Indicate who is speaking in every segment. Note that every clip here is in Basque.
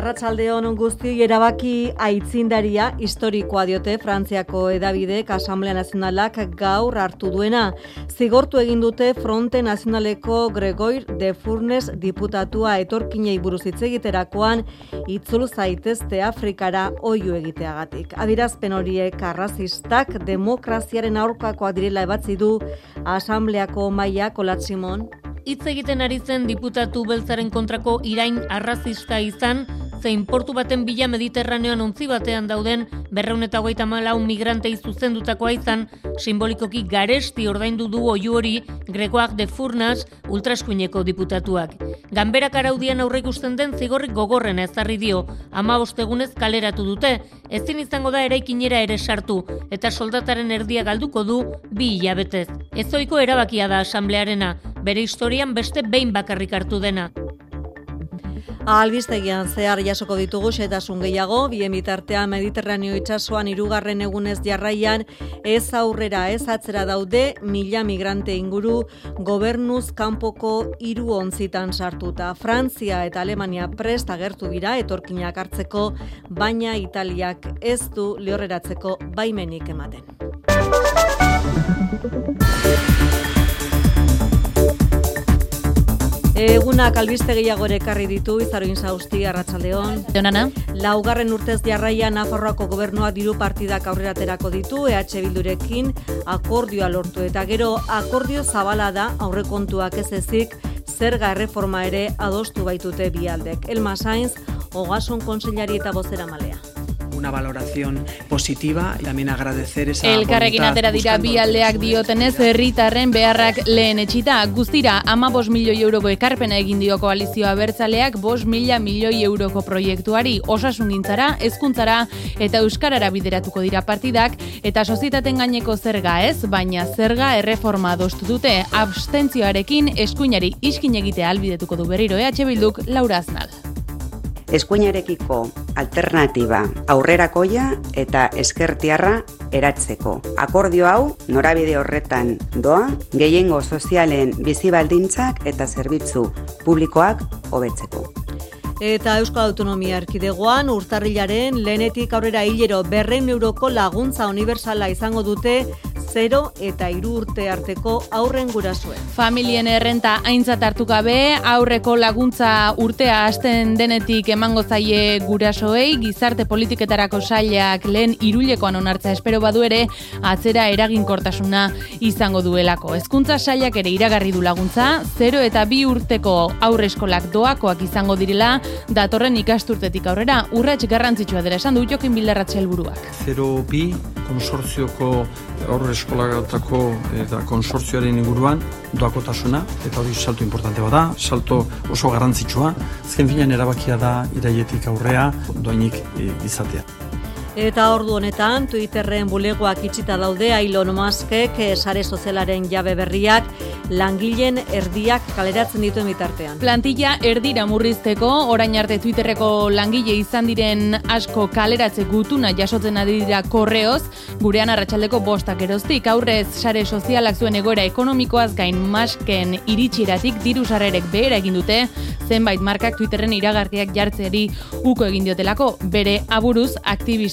Speaker 1: Arratsaldeon guzti erabaki aitzindaria historikoa diote Frantziako edabidek Asamblea Nazionalak gaur hartu duena. Zigortu egin dute Fronte Nazionaleko Gregoir de Furnes diputatua etorkinei buruz hitz egiterakoan itzul zaitezte Afrikara oio egiteagatik. Adirazpen horiek arrazistak demokraziaren aurkakoa direla ebatzi du Asambleako maila Kolatsimon
Speaker 2: hitz egiten ari zen diputatu beltzaren kontrako irain arrazista izan, zein portu baten bila mediterraneoan ontzi batean dauden berreun eta hogeita malau migrantei zuzendutakoa izan, simbolikoki garesti ordaindu du oiu hori Gregoak de Furnas ultraskuineko diputatuak. Ganberak araudian aurre ikusten den zigorrik gogorren ezarri dio, ama bostegunez kaleratu dute, ezin izango da eraikinera ere sartu, eta soldataren erdia galduko du bi hilabetez. Ezoiko erabakia da asamblearena, bere historian beste behin bakarrik hartu dena.
Speaker 1: Albistegian zehar jasoko ditugu xetasun gehiago, bien bitartean Mediterraneo itsasoan hirugarren egunez jarraian ez aurrera ez atzera daude mila migrante inguru gobernuz kanpoko hiru ontzitan sartuta. Frantzia eta Alemania prest agertu dira etorkinak hartzeko, baina Italiak ez du lehorreratzeko baimenik ematen. Egunak albiste gehiago ere ekarri ditu Izaroin Sausti Arratsaldeon.
Speaker 2: Donana,
Speaker 1: Laugarren urtez jarraia Nafarroako gobernua diru partidak aurreraterako ditu EH Bildurekin akordioa lortu eta gero akordio zabala da aurrekontuak ez ezik zerga erreforma ere adostu baitute bialdek. Elma Sainz, Ogasun Konsellari eta Bozera Malea.
Speaker 3: Una valoración positiva y también agradecer esa
Speaker 4: Elkarrekin atera dira bi aldeak diotenez herritarren beharrak lehen etxita. Guztira, ama bos milioi euroko ekarpena egin dio koalizioa bertzaleak bos mila milioi euroko proiektuari. Osasungintzara, hezkuntzara eta euskarara bideratuko dira partidak. Eta sozietaten gaineko zerga ez, baina zerga erreforma adostu dute. Abstentzioarekin eskuinari iskin egitea albidetuko du berriro. EH Bilduk Laura Aznal.
Speaker 5: Eskuinarekiko alternatiba aurrerakoia eta eskertiarra eratzeko. Akordio hau norabide horretan doa, gehiengo sozialen bizi baldintzak eta zerbitzu publikoak hobetzeko.
Speaker 1: Eta Euskal Autonomia Erkidegoan urtarrilaren lehenetik aurrera hilero berreun euroko laguntza universala izango dute 0 eta hiru urte arteko aurren gurasuen.
Speaker 4: Familien errenta aintzat hartu gabe, aurreko laguntza urtea hasten denetik emango zaie gurasoei, gizarte politiketarako sailak lehen irulekoan onartza espero badu ere, atzera eraginkortasuna izango duelako. Hezkuntza sailak ere iragarri du laguntza, 0 eta bi urteko aurre eskolak doakoak izango direla, datorren ikasturtetik aurrera, urrats garrantzitsua dela esan du Jokin Bildarratxe helburuak.
Speaker 6: 0 bi konsortzioko aurre eskolatako eta konsortzioaren inguruan doakotasuna eta hori salto importante bada, salto oso garrantzitsua, azken finean erabakia da iraietik aurrea doainik e, izatea.
Speaker 1: Eta ordu honetan, Twitterren bulegoak itxita daude Ailon Muskek eh, sare sozialaren jabe berriak langileen erdiak kaleratzen dituen bitartean.
Speaker 4: Plantilla erdira murrizteko, orain arte Twitterreko langile izan diren asko kaleratze gutuna jasotzen ari dira korreoz, gurean arratsaldeko bostak eroztik, aurrez sare sozialak zuen egoera ekonomikoaz gain masken iritsiratik diru sarrerek behera egin dute, zenbait markak Twitterren iragarriak jartzeari uko egin diotelako, bere aburuz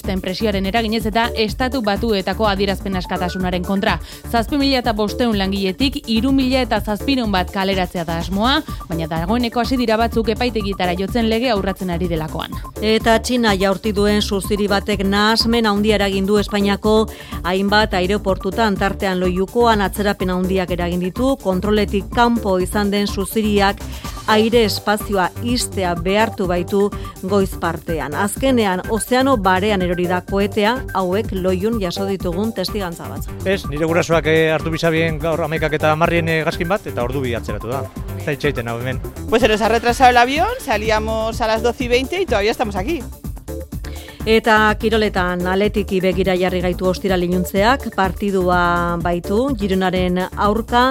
Speaker 4: aktivisten presioaren eraginez eta estatu batuetako adierazpen askatasunaren kontra. Zazpi mila eta bosteun langiletik, iru mila eta zazpirun bat kaleratzea da asmoa, baina dagoeneko hasi dira batzuk epaitegitara jotzen lege aurratzen ari delakoan.
Speaker 1: Eta Txina jaurti duen suziri batek nahasmen handia eragin du Espainiako hainbat aireportutan tartean loiukoan atzerapen handiak eragin ditu, kontroletik kanpo izan den suziriak aire espazioa istea behartu baitu goiz partean. Azkenean, ozeano barean erori da koetea, hauek loiun jaso ditugun testigantza batzu.
Speaker 7: Ez, nire gurasoak eh, hartu bizabien gaur amekak eta marrien eh, gaskin bat, eta ordu bi atzeratu da. Eta itxaiten hau hemen.
Speaker 8: Pues se nos ha retrasado el avión, salíamos a las 12 y 20 y todavía estamos aquí.
Speaker 1: Eta kiroletan aletiki begira jarri gaitu ostira linuntzeak, partidua baitu, Gironaren aurka,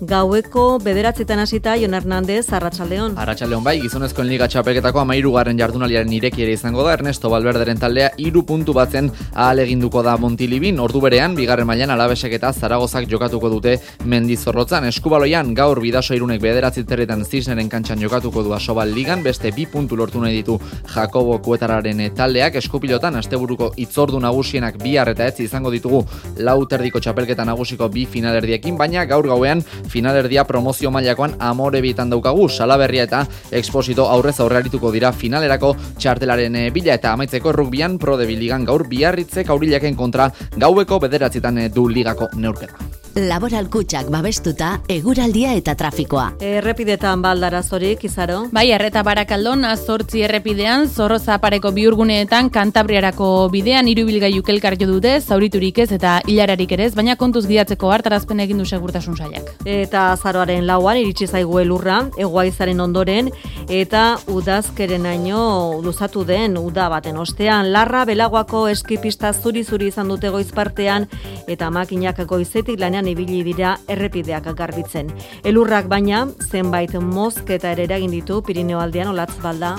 Speaker 1: gaueko bederatzetan hasita Jon Hernandez, Arratxaldeon.
Speaker 9: Arratxaldeon bai, gizonezkoen liga txapelketako amairu jardunaliaren ireki ere izango da, Ernesto Balberderen taldea iru puntu batzen ahal eginduko da Montilibin, ordu berean, bigarren mailan alabesek eta zaragozak jokatuko dute mendizorrotzan. Eskubaloian, gaur bidaso irunek bederatziteretan zisneren kantxan jokatuko du asobal ligan, beste bi puntu lortu nahi ditu Jakobo Kuetararen taldeak, eskup pilotan asteburuko itzordu nagusienak bihar eta ez izango ditugu lau terdiko txapelketa nagusiko bi finalerdiekin, baina gaur gauean finalerdia promozio mailakoan amore bitan daukagu, salaberria eta eksposito aurrez aurrearituko dira finalerako txartelaren eh, bila eta amaitzeko rugbian prode biligan gaur biarritzek aurilaken kontra gaueko bederatzitan eh, du ligako neurketa.
Speaker 10: Laboral kutsak babestuta, eguraldia eta trafikoa.
Speaker 1: Errepidetan baldarazorik, izaro?
Speaker 4: Bai, erreta barakaldon, azortzi errepidean, zorroza pareko biurguneetan, kantabriarako bidean, irubilgailu kelkar jo dute, zauriturik ez eta hilararik ere ez, baina kontuz gidatzeko hartarazpen egin du segurtasun saiak.
Speaker 1: Eta azaroaren lauan, iritsi zaigu elurra, egoaizaren ondoren, eta udazkeren aino luzatu den uda baten ostean, larra belagoako eskipista zuri-zuri izan dute goiz partean, eta makinak goizetik lanean ibili dira errepideak garbitzen. Elurrak baina zenbait mozketa ere eragin ditu Pirineo aldean olatz balda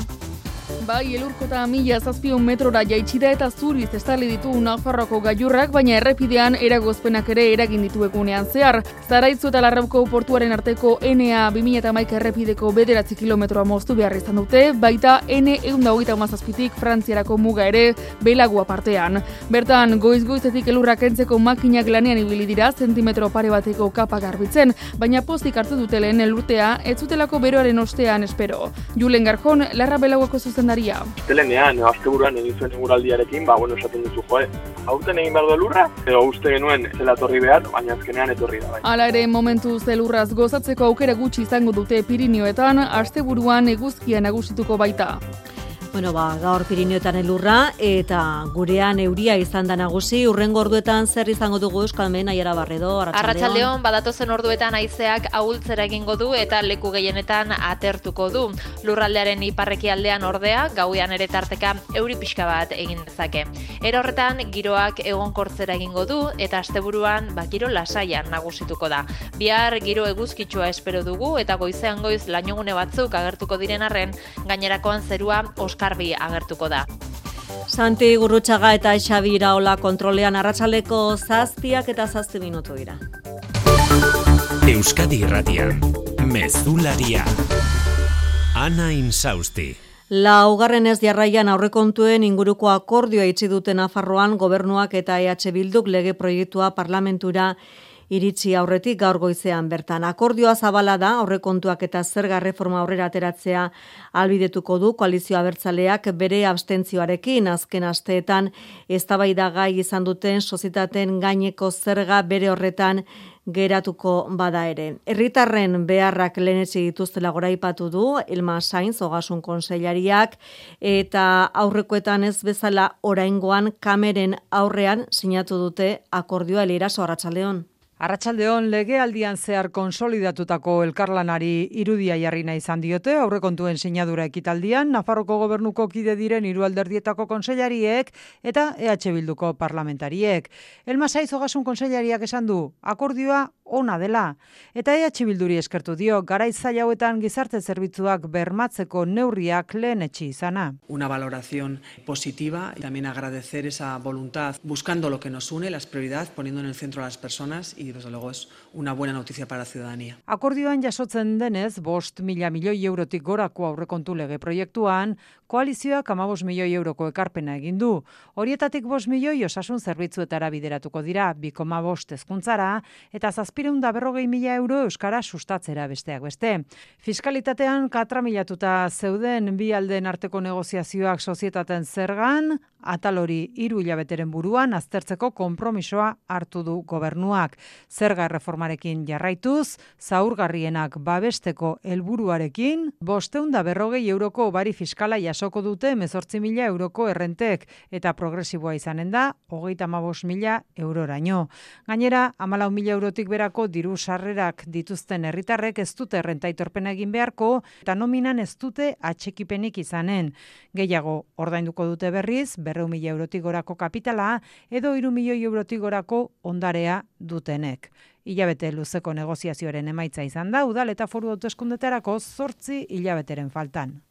Speaker 11: Bai, elurkota mila zazpion metrora jaitsida eta zuriz estali ditu Nafarroko gaiurrak, baina errepidean eragozpenak ere eragin ditu egunean zehar. Zaraitzu eta Larrauko portuaren arteko NA 2000 maik errepideko bederatzi kilometroa moztu behar izan dute, baita N egun hogeita mazazpitik Frantziarako muga ere belagoa partean. Bertan, goiz-goizetik elurrak entzeko makinak lanean ibili dira zentimetro pare bateko kapa garbitzen, baina postik hartu dute lehen elurtea, ez zutelako beroaren ostean espero. Julen Garjon, Larra Belagoako zuzendari
Speaker 12: Maria. Telenean, azte buruan egin zuen eguraldiarekin, ba, bueno, esaten duzu, joe, hauten egin behar du lurra, edo uste genuen zela torri behar, baina azkenean etorri da. Bai.
Speaker 11: Hala ere, momentu zelurraz gozatzeko aukera gutxi izango dute Pirinioetan, azte buruan eguzkia nagusituko baita.
Speaker 1: Bueno, ba, gaur Pirineoetan elurra eta gurean euria izan da nagusi. Urrengo orduetan zer izango dugu Euskalmen Aiara Barredo.
Speaker 13: Arratsaldeon badatozen orduetan haizeak ahultzera egingo du eta leku gehienetan atertuko du. Lurraldearen iparreki aldean ordea gauean ere tarteka euri pixka bat egin dezake. Era horretan giroak egonkortzera egingo du eta asteburuan ba giro lasaian nagusituko da. Bihar giro eguzkitsua espero dugu eta goizean goiz lainogune batzuk agertuko diren arren gainerakoan zerua oskar garbi agertuko da.
Speaker 1: Santi Gurrutxaga eta Xabi Iraola kontrolean arratsaleko zazpiak eta zazti minutu dira.
Speaker 14: Euskadi Irratian, Mezularia, Ana Insausti.
Speaker 1: Laugarren ez jarraian aurrekontuen inguruko akordioa itzi duten Nafarroan gobernuak eta EH Bilduk lege proiektua parlamentura iritsi aurretik gaur goizean bertan. Akordioa zabala da aurrekontuak eta zerga reforma aurrera ateratzea albidetuko du koalizio abertzaleak bere abstentzioarekin azken asteetan eztabaida gai izan duten sozitaten gaineko zerga bere horretan geratuko bada ere. Herritarren beharrak lehenetsi dituztela goraipatu du Ilma Sainz Ogasun Konseilariak eta aurrekoetan ez bezala oraingoan kameren aurrean sinatu dute akordioa Elira Sorratsaldeon.
Speaker 15: Arratsaldeon legealdian zehar konsolidatutako elkarlanari irudia jarrina izan diote aurrekontuen sinadura ekitaldian Nafarroko gobernuko kide diren hiru alderdietako konseilariek eta EH Bilduko parlamentariek. Elmasaiz Ogasun konseilariak esan du akordioa ona dela. Eta EH Bilduri eskertu dio, garaiz hauetan gizarte zerbitzuak bermatzeko neurriak lehen etxi izana.
Speaker 3: Una valoración positiva y también agradecer esa voluntad buscando lo que nos une, las prioridades, poniendo en el centro a las personas y desde luego es una buena noticia para la ciudadanía.
Speaker 15: Akordioan jasotzen denez, bost mila milioi eurotik gorako aurrekontu lege proiektuan, koalizioak amabos milioi euroko ekarpena egin du. Horietatik bost milioi osasun zerbitzuetara bideratuko dira, bikoma bost ezkuntzara, eta zazpireun da berrogei mila euro euskara sustatzera besteak beste. Fiskalitatean katramilatuta zeuden bi alden arteko negoziazioak sozietaten zergan, atalori hiru hilabeteren buruan aztertzeko konpromisoa hartu du gobernuak. Zerga reformarekin jarraituz, zaurgarrienak babesteko helburuarekin, bosteun da berrogei euroko bari fiskala jasoko dute mezortzi mila euroko errentek, eta progresiboa izanen da, hogeita mabos mila euroraino. Gainera, amalau mila eurotik berako diru sarrerak dituzten herritarrek ez dute errentaitorpen egin beharko, eta nominan ez dute atxekipenik izanen. Gehiago, ordainduko dute berriz, berreu mila eurotik gorako kapitala edo iru milioi eurotik gorako ondarea dutenek. Hilabete luzeko negoziazioaren emaitza izan da, udal eta foru hauteskundetarako zortzi hilabeteren faltan.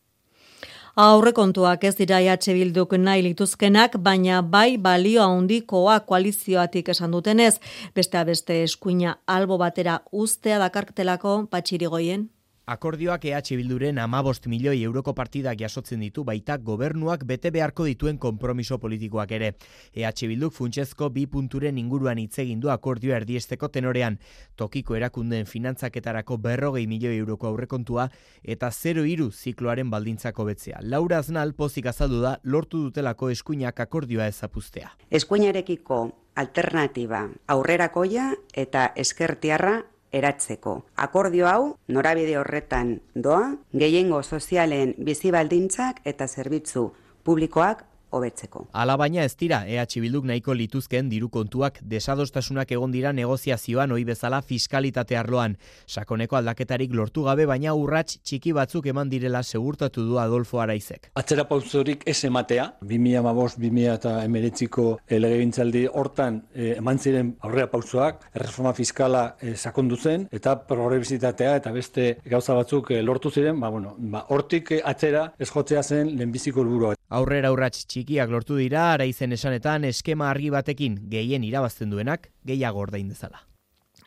Speaker 1: Aurrekontuak ez dira EH Bilduk nahi lituzkenak, baina bai balio handikoa koalizioatik esan dutenez, beste beste eskuina albo batera ustea dakartelako patxirigoien.
Speaker 16: Akordioak EH Bilduren amabost milioi euroko partidak jasotzen ditu baita gobernuak bete beharko dituen konpromiso politikoak ere. EH Bilduk funtsezko bi punturen inguruan hitz egin du akordioa erdiesteko tenorean. Tokiko erakundeen finantzaketarako berrogei milioi euroko aurrekontua eta 0 iru zikloaren baldintzako betzea. Laura Aznal pozik azaldu da lortu dutelako eskuinak akordioa ezapustea.
Speaker 5: Eskuinarekiko alternatiba aurrerakoia eta eskertiarra eratzeko. Akordio hau, norabide horretan doa, gehiengo sozialen bizibaldintzak eta zerbitzu publikoak hobetzeko.
Speaker 16: Alabaina ez dira EH Bilduk nahiko lituzken diru kontuak desadostasunak egon dira negoziazioan ohi bezala fiskalitate arloan. Sakoneko aldaketarik lortu gabe baina urrats txiki batzuk eman direla segurtatu du Adolfo Araizek.
Speaker 17: Atzera pauzorik ez ematea, 2015-2000 eta emeretziko elegegintzaldi hortan eman ziren aurrea pauzoak, reforma fiskala eh, sakondu zen eta progresitatea eta beste gauza batzuk eh, lortu ziren, ba, bueno, ba, hortik atzera ez jotzea zen lehenbiziko helburua.
Speaker 16: Aurrera urrats txikiak lortu dira, araizen esanetan eskema argi batekin gehien irabazten duenak gehiago ordain dezala.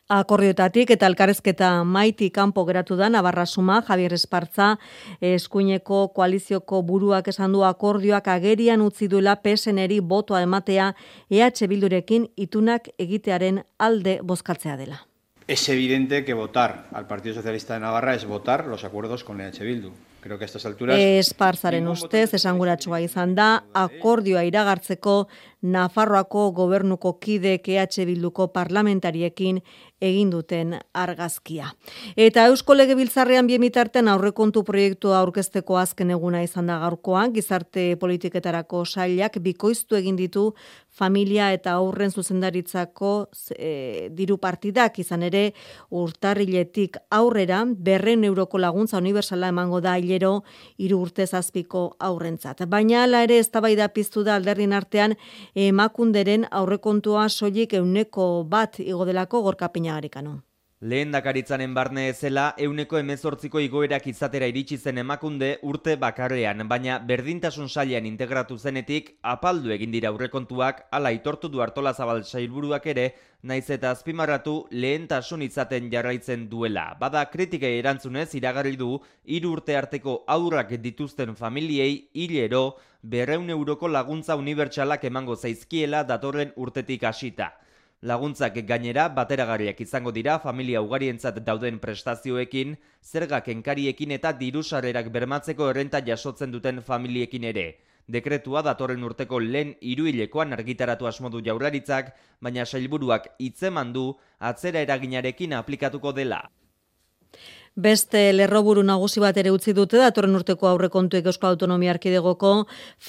Speaker 1: Akorriotatik eta elkarrezketa maiti kanpo geratu da Navarra Suma, Javier Espartza, eskuineko koalizioko buruak esan du akordioak agerian utzi duela PSNeri botoa ematea EH Bildurekin itunak egitearen alde bozkatzea dela.
Speaker 18: Es evidente que votar al Partido Socialista de Navarra es votar los acuerdos con EH Bildu. Creo que estas alturas...
Speaker 1: Esparzaren ustez, esanguratsua izan da, akordioa iragartzeko Nafarroako gobernuko kide EH Bilduko parlamentariekin egin duten argazkia. Eta Eusko Legebiltzarrean biemitarten aurrekontu proiektua aurkezteko azken eguna izan da gaurkoan, gizarte politiketarako sailak bikoiztu egin ditu familia eta aurren zuzendaritzako e, diru partidak izan ere urtarriletik aurrera berren euroko laguntza universala emango da hilero hiru urte zazpiko aurrentzat. Baina hala ere eztabaida piztu da alderdin artean emakunderen aurrekontua soilik euneko bat igodelako gorkapina garikano.
Speaker 19: Lehen dakaritzanen barne ezela, euneko emezortziko igoerak izatera iritsi zen emakunde urte bakarrean, baina berdintasun sailean integratu zenetik, apaldu egin dira aurrekontuak, ala itortu du hartola zabal sailburuak ere, naiz eta azpimarratu lehentasun izaten jarraitzen duela. Bada kritikei erantzunez iragarri du, hiru urte arteko aurrak dituzten familiei hilero, berreun euroko laguntza unibertsalak emango zaizkiela datorren urtetik hasita. Laguntzak gainera bateragarriak izango dira familia ugarientzat dauden prestazioekin, zergak enkariekin eta dirusarrerak bermatzeko errenta jasotzen duten familiekin ere. Dekretua datorren urteko lehen iruilekoan argitaratu asmodu jaurlaritzak, baina sailburuak hitzeman du atzera eraginarekin aplikatuko dela.
Speaker 1: Beste lerroburu nagusi bat ere utzi dute datorren urteko aurrekontuek Eusko Autonomia Arkidegoko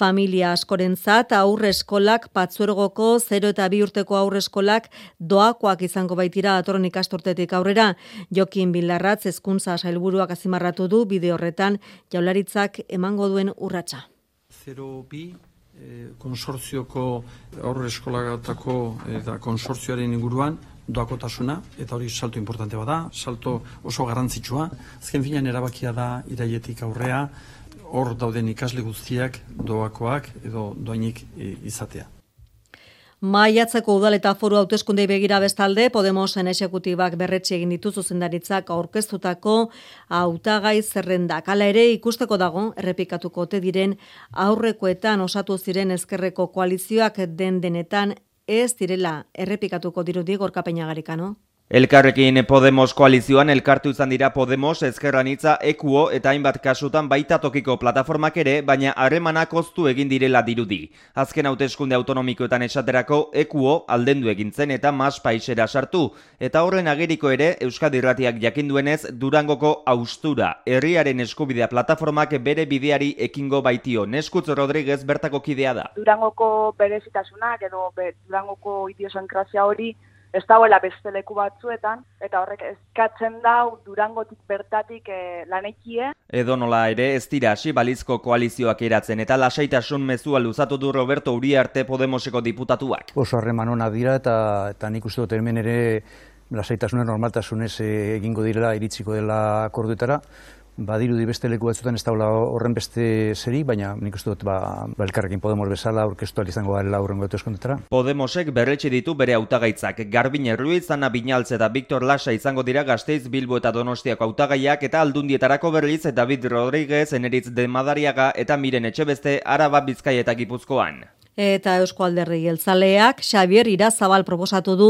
Speaker 1: familia askorentzat aurre eskolak patzuergoko 0 eta 2 urteko aurre eskolak doakoak izango baitira datorren ikastortetik aurrera. Jokin Bilarratz hezkuntza sailburuak azimarratu du bide horretan jaularitzak emango duen urratsa.
Speaker 6: 02 eh, konsortzioko aurre eskolagatako eta konsortzioaren inguruan doakotasuna, eta hori salto importante bada, salto oso garrantzitsua. Azken finan erabakia da iraietik aurrea, hor dauden ikasle guztiak doakoak edo doainik e, izatea.
Speaker 1: Maiatzeko udal eta foru hauteskundei begira bestalde, Podemosen esekutibak berretxe egin ditu zuzendaritzak aurkeztutako hautagai zerrendak. Hala ere ikusteko dago, errepikatuko te diren aurrekoetan osatu ziren ezkerreko koalizioak den denetan ez direla errepikatuko dirudi gorka no?
Speaker 19: Elkarrekin Podemos koalizioan elkartu izan dira Podemos, Ezkerranitza, Ekuo eta hainbat kasutan baita tokiko plataformak ere, baina harremanak oztu egin direla dirudi. Azken hauteskunde autonomikoetan esaterako Ekuo aldendu egintzen eta mas paisera sartu. Eta horren ageriko ere Euskadi Irratiak jakinduenez Durangoko austura. Herriaren eskubidea plataformak bere bideari ekingo baitio. Neskutz Rodriguez bertako kidea da.
Speaker 20: Durangoko berezitasunak edo Durangoko idiosankrazia hori ez dagoela beste leku batzuetan, eta horrek eskatzen dau durangotik bertatik e, lanekie.
Speaker 19: Edo nola ere ez dira hasi balizko koalizioak eratzen eta lasaitasun mezua luzatu du Roberto Uriarte Podemoseko diputatuak.
Speaker 21: Oso harreman ona dira eta, eta nik uste dut hemen ere lasaitasunen normaltasunez eh, egingo direla iritsiko dela akorduetara badirudi beste leku batzutan ez daula horren beste zeri, baina nik uste dut ba, ba elkarrekin Podemos bezala aurkeztu izango garela aurrengo eskondetara.
Speaker 19: Podemosek berretxe ditu bere hautagaitzak. Garbin Ruiz, Ana Binaltze eta Victor Lasa izango dira Gasteiz, Bilbo eta Donostiako hautagaiak eta Aldundietarako berriz David Rodríguez, Eneritz de Madariaga eta Miren Etxebeste Araba Bizkai eta Gipuzkoan
Speaker 1: eta Eusko Alderri Jeltzaleak Xavier Irazabal proposatu du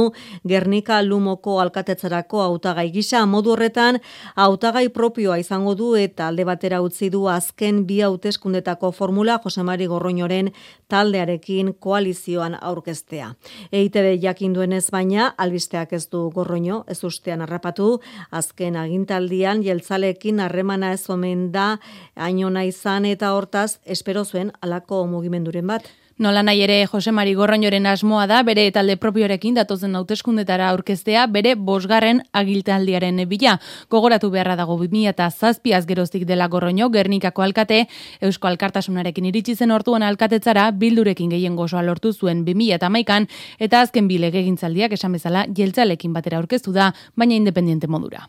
Speaker 1: Gernika Lumoko alkatetzarako hautagai gisa modu horretan hautagai propioa izango du eta alde batera utzi du azken bi hauteskundetako formula Josemari Gorroñoren taldearekin koalizioan aurkeztea. EITB jakin duenez baina albisteak ez du Gorroño ez ustean harrapatu azken agintaldian Jeltzaleekin harremana ez omen da ainona izan eta hortaz espero zuen alako mugimenduren bat.
Speaker 4: Nola nahi ere Jose Mari Gorroñoren asmoa da bere talde propiorekin datozen hauteskundetara aurkeztea bere bosgarren agiltaldiaren bila. Gogoratu beharra dago 2000 eta zazpiaz geroztik dela Gorroño, Gernikako alkate, Eusko Alkartasunarekin iritsi zen ortuan alkatetzara bildurekin gehien gozoa lortu zuen 2000 eta azken bilege gintzaldiak esan bezala jeltzalekin batera aurkeztu da, baina independiente modura.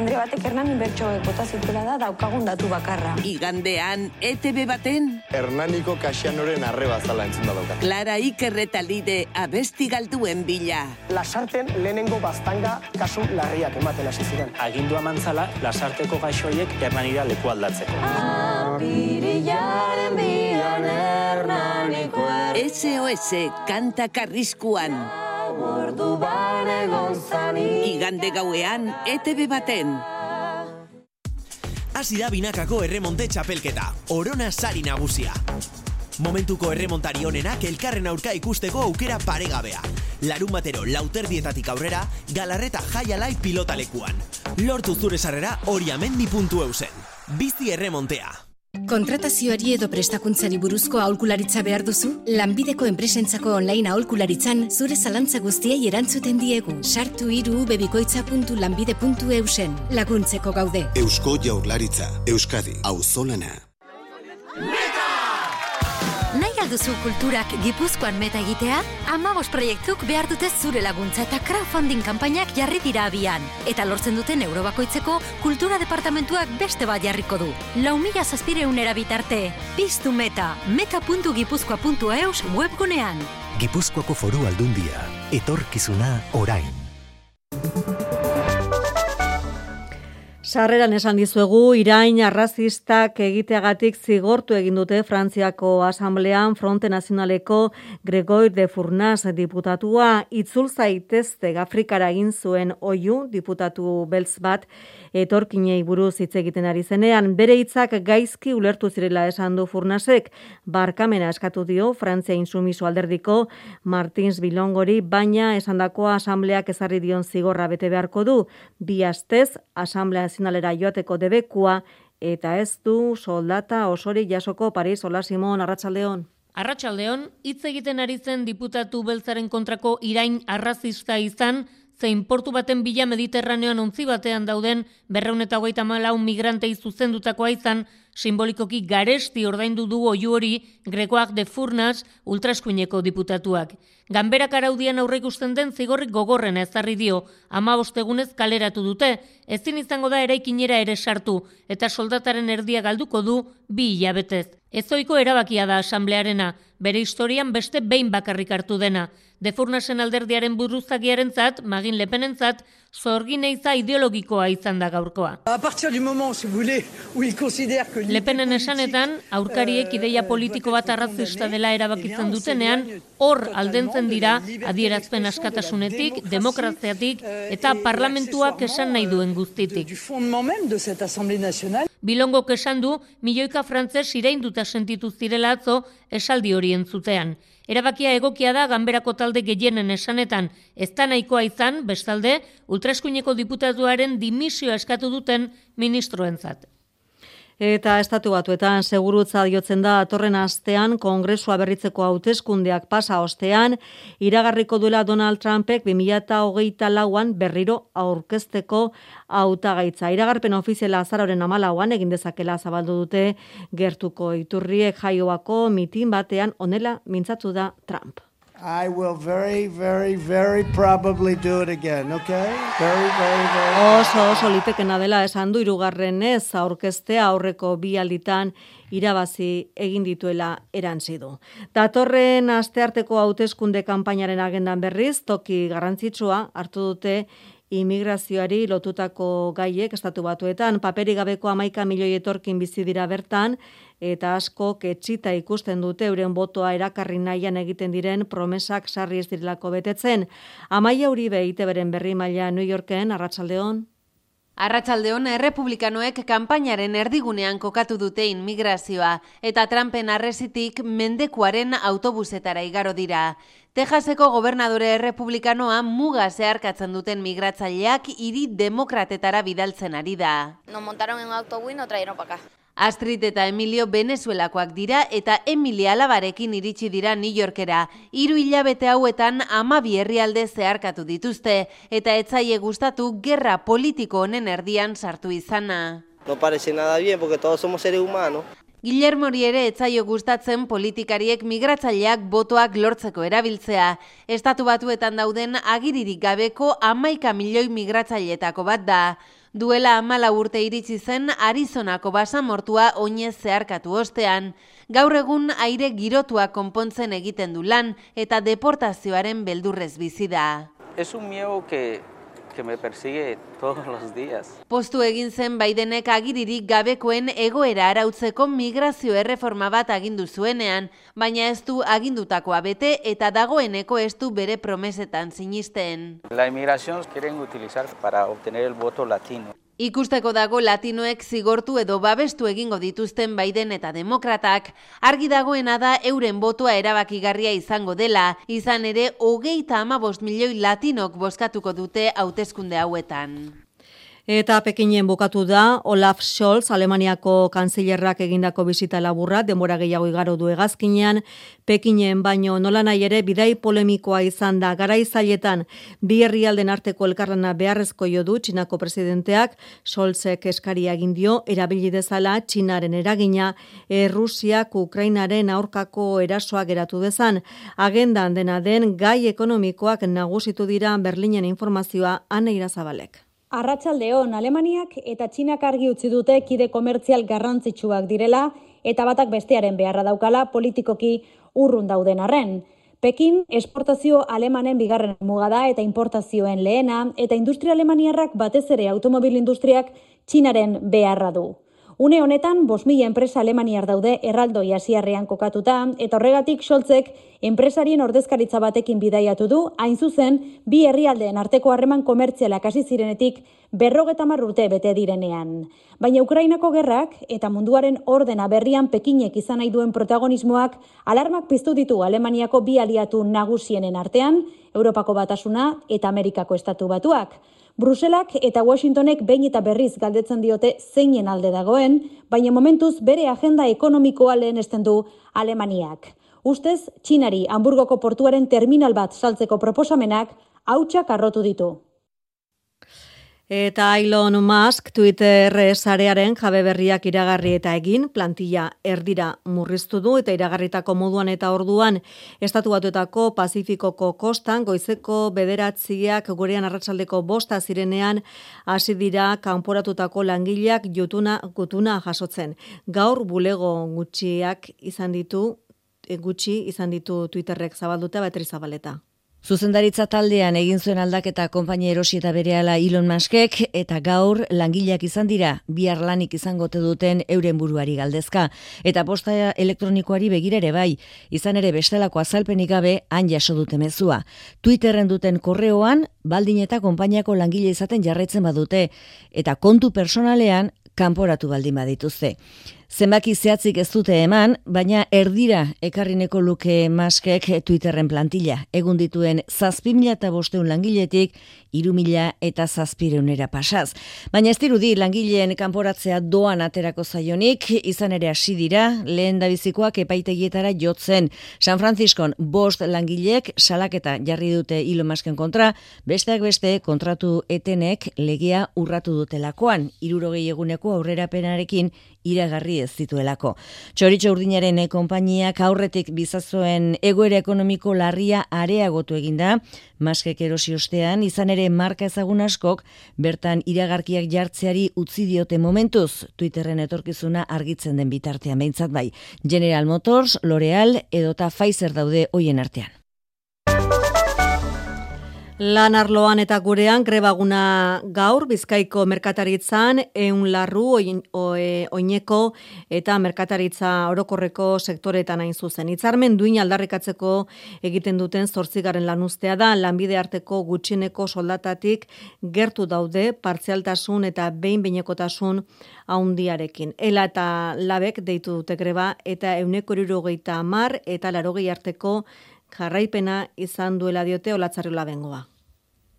Speaker 22: Andre batek Hernanin bertso bota zituela da daukagun datu bakarra.
Speaker 23: Igandean ETB baten
Speaker 24: Hernaniko Kasianoren arreba zala entzun da daukat.
Speaker 23: Clara Iker eta Lide abesti galduen bila.
Speaker 25: Lasarten lehenengo baztanga kasu larriak ematen hasi ziren.
Speaker 26: Agindua mantzala Lasarteko gaixoiek Hernanira leku aldatzeko.
Speaker 22: Apirilaren bian Hernaniko
Speaker 23: SOS kanta karriskuan.
Speaker 22: Ordu bane
Speaker 23: Igande gauean, ETV baten.
Speaker 27: Hasi da binakako erremonte txapelketa, orona sari nagusia. Momentuko erremontari honenak elkarren aurka ikusteko aukera paregabea. Larun batero lauterdietatik aurrera, galarreta jaialai pilotalekuan. Lortu zure sarrera hori amendi puntu eusen. Bizi erremontea.
Speaker 10: Kontratazioari edo prestakuntzari buruzko aholkularitza behar duzu? Lanbideko enpresentzako online aholkularitzan zure zalantza guztiei erantzuten diegu. Sartu iru bebikoitza.lanbide.eusen. Laguntzeko gaude.
Speaker 28: Eusko jaurlaritza. Euskadi. Auzolana.
Speaker 10: Nahi alduzu kulturak gipuzkoan meta egitea? Amabos proiektuk behar dute zure laguntza eta crowdfunding kanpainak jarri dira abian. Eta lortzen duten eurobakoitzeko kultura departamentuak beste bat jarriko du. Lau mila zazpireunera bitarte. Piztu meta. meta.gipuzkoa.eus webgunean.
Speaker 28: Gipuzkoako foru aldundia. Etorkizuna orain.
Speaker 1: Sarreran esan dizuegu, irain arrazistak egiteagatik zigortu egin dute Frantziako Asamblean Fronte Nazionaleko Gregoire de Furnaz diputatua. Itzul zaitezte Afrikara egin zuen oiu diputatu beltz bat etorkinei buruz hitz egiten ari zenean, bere hitzak gaizki ulertu zirela esan du Furnasek, barkamena eskatu dio Frantzia insumiso alderdiko Martins Bilongori, baina esandakoa asambleak ezarri dion zigorra bete beharko du, bi astez asamblea zinalera joateko debekua, eta ez du soldata osori jasoko Paris Ola Simon Arratsaldeon.
Speaker 2: Arratsaldeon hitz egiten ari zen diputatu beltzaren kontrako irain arrazista izan, zein portu baten bila mediterraneoan ontzi batean dauden berreun eta hogeita malau migrantei zuzendutakoa izan, simbolikoki garesti ordaindu du oiu hori grekoak de furnas ultraskuineko diputatuak. Ganberak araudian aurre ikusten den zigorrik gogorren ezarri dio, ama bostegunez kaleratu dute, ezin izango da eraikinera ere sartu, eta soldataren erdia galduko du bi hilabetez. Ezoiko erabakia da asamblearena, bere historian beste behin bakarrik hartu dena. Defurnasen alderdiaren buruzagiaren zat, magin lepenen zat, zorgin eiza ideologikoa izan da gaurkoa. Lepenen esanetan, aurkariek ideia politiko bat arrazista dela erabakitzen dutenean, hor aldentzen dira adierazpen askatasunetik, demokraziatik eta parlamentuak esan nahi duen guztitik. Bilongo kesan du, milioika frantzes irainduta sentitu zirela atzo esaldi hori entzutean. Erabakia egokia da ganberako talde gehienen esanetan, ez da nahikoa izan, bestalde, ultraeskuineko diputatuaren dimisio eskatu duten ministroentzat.
Speaker 1: Eta estatu batuetan segurutza diotzen da atorren astean kongresua berritzeko hauteskundeak pasa ostean iragarriko duela Donald Trumpek 2024 lauan berriro aurkezteko hautagaitza. Iragarpen ofiziala azaroren amalauan egin dezakela zabaldu dute gertuko iturriek jaioako mitin batean onela mintzatu da Trump.
Speaker 29: I will very, very, very probably do it again, okay? Very, very, very...
Speaker 1: Oso, oso litekena dela esan du irugarren ez aurkeztea aurreko bi alditan irabazi egin dituela erantzi du. Datorren astearteko hauteskunde kanpainaren agendan berriz, toki garrantzitsua hartu dute imigrazioari lotutako gaiek estatu batuetan, paperi gabeko amaika milioi etorkin bizi dira bertan, eta asko ketxita ikusten dute euren botoa erakarri nahian egiten diren promesak sarri ez direlako betetzen. Amaia Uribe ite beren berri maila New Yorken, Arratsaldeon.
Speaker 30: Arratsaldeon errepublikanoek kanpainaren erdigunean kokatu dute inmigrazioa eta Trumpen arresitik mendekuaren autobusetara igaro dira. Texaseko gobernadore errepublikanoa muga zeharkatzen duten migratzaileak hiri demokratetara bidaltzen ari da.
Speaker 31: Nos montaron en un y nos trajeron para acá.
Speaker 30: Astrid eta Emilio Venezuelakoak dira eta Emilia Alabarekin iritsi dira New Yorkera. Hiru hilabete hauetan ama herrialde zeharkatu dituzte eta etzaie gustatu gerra politiko honen erdian sartu izana.
Speaker 32: No parece nada bien porque todos somos seres humanos.
Speaker 30: Guillermo ere etzaio gustatzen politikariek migratzaileak botoak lortzeko erabiltzea. Estatu batuetan dauden agiririk gabeko amaika milioi migratzaileetako bat da. Duela amala urte iritsi zen Arizonako basamortua oinez zeharkatu ostean. Gaur egun aire girotua konpontzen egiten du lan eta deportazioaren beldurrez bizi da.
Speaker 32: Es un miedo que que me persigue todos los días.
Speaker 30: Postu egin zen Bidenek agiririk gabekoen egoera arautzeko migrazio erreforma bat agindu zuenean, baina ez du agindutakoa bete eta dagoeneko ez du bere promesetan sinisten.
Speaker 32: La inmigración quieren utilizar para obtener el voto latino.
Speaker 30: Ikusteko dago latinoek zigortu edo babestu egingo dituzten baiden eta demokratak, argi dagoena da euren botua erabakigarria izango dela, izan ere hogeita ama milioi latinok boskatuko dute hauteskunde hauetan.
Speaker 1: Eta Pekinen bukatu da Olaf Scholz Alemaniako kanzilerrak egindako bizita laburra denbora gehiago igaro du hegazkinean. Pekinen baino nola nahi ere bidai polemikoa izan da. Garaizailetan bi herrialden arteko elkarlana beharrezko jo du Txinako presidenteak. Scholzek eskaria egin dio erabili dezala Txinaren eragina. Errusiak Ukrainaren aurkako erasoa geratu dezan. Agendan dena den gai ekonomikoak nagusitu dira Berlinen informazioa Aneira Zabalek
Speaker 33: Arratsaldeon Alemaniak eta Txinak argi utzi dute kide komertzial garrantzitsuak direla eta batak bestearen beharra daukala politikoki urrun dauden arren. Pekin esportazio alemanen bigarren muga da eta importazioen lehena eta industria alemaniarrak batez ere automobil industriak Txinaren beharra du. Une honetan, bos mila enpresa alemaniar daude erraldoi asiarrean kokatuta, eta horregatik soltzek enpresarien ordezkaritza batekin bidaiatu du, hain zuzen, bi herrialdeen arteko harreman komertzialak hasi zirenetik berrogeta urte bete direnean. Baina Ukrainako gerrak eta munduaren ordena berrian pekinek izan nahi duen protagonismoak alarmak piztu ditu Alemaniako bi aliatu nagusienen artean, Europako batasuna eta Amerikako estatu batuak. Bruselak eta Washingtonek behin eta berriz galdetzen diote zeinen alde dagoen, baina momentuz bere agenda ekonomikoa lehen du Alemaniak. Ustez, Txinari Hamburgoko portuaren terminal bat saltzeko proposamenak hautsak arrotu ditu.
Speaker 1: Eta Elon Musk Twitter sarearen jabe berriak iragarri eta egin plantilla erdira murriztu du eta iragarritako moduan eta orduan estatu batuetako Pazifikoko kostan goizeko bederatziak gurean arratsaldeko bosta zirenean hasi dira kanporatutako langileak jutuna gutuna jasotzen. Gaur bulego gutxiak izan ditu gutxi izan ditu Twitterrek zabalduta batri zabaleta.
Speaker 34: Zuzendaritza taldean egin zuen aldaketa konpainia erosi eta berehala Elon Muskek eta gaur langileak izan dira bihar lanik izango te duten euren buruari galdezka eta posta elektronikoari begirere bai izan ere bestelako azalpenik gabe han jaso dute mezua. Twitterren duten korreoan baldin eta konpainiako langile izaten jarraitzen badute eta kontu personalean kanporatu baldin badituzte. Zenbaki zehatzik ez dute eman, baina erdira ekarrineko luke maskek Twitterren plantilla. Egun dituen zazpimila eta bosteun langiletik, irumila eta zazpireunera pasaz. Baina ez dirudi langileen kanporatzea doan aterako zaionik, izan ere hasi dira, lehen dabizikoak epaitegietara jotzen. San Franciscon bost langilek salaketa jarri dute hilo masken kontra, besteak beste kontratu etenek legea urratu dutelakoan, irurogei eguneko aurrerapenarekin iragarri ez zituelako. Txoritxo urdinaren e konpainiak aurretik bizazoen egoera ekonomiko larria areagotu eginda, maskek erosi ostean, izan ere marka ezagun askok, bertan iragarkiak jartzeari utzi diote momentuz, Twitterren etorkizuna argitzen den bitartean behintzat bai. General Motors, L'Oreal edota Pfizer daude hoien artean.
Speaker 1: Lan arloan eta gurean grebaguna gaur Bizkaiko merkataritzan ehun larru oineko eta merkataritza orokorreko sektoretan hain zuzen. Hitzarmen duin aldarrikatzeko egiten duten 8. lanuztea da lanbide arteko gutxieneko soldatatik gertu daude partzialtasun eta behin behinekotasun haundiarekin. Ela eta labek deitu dute greba eta euneko mar eta larogei arteko jarraipena izan duela diote olatzarriola bengoa.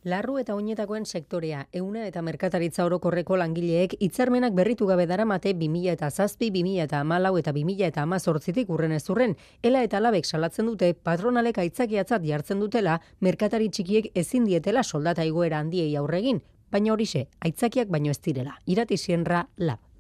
Speaker 35: Larru eta oinetakoen sektorea, euna eta merkataritza orokorreko langileek hitzarmenak berritu gabe daramate 2000 eta zazpi, 2000 eta amalau eta 2000 eta amazortzitik urren ez urren. Ela eta labek salatzen dute patronalek aitzakiatzat jartzen dutela merkatari txikiek ezin dietela soldata igoera handiei aurregin, baina horixe, aitzakiak baino ez direla. Irati sienra lab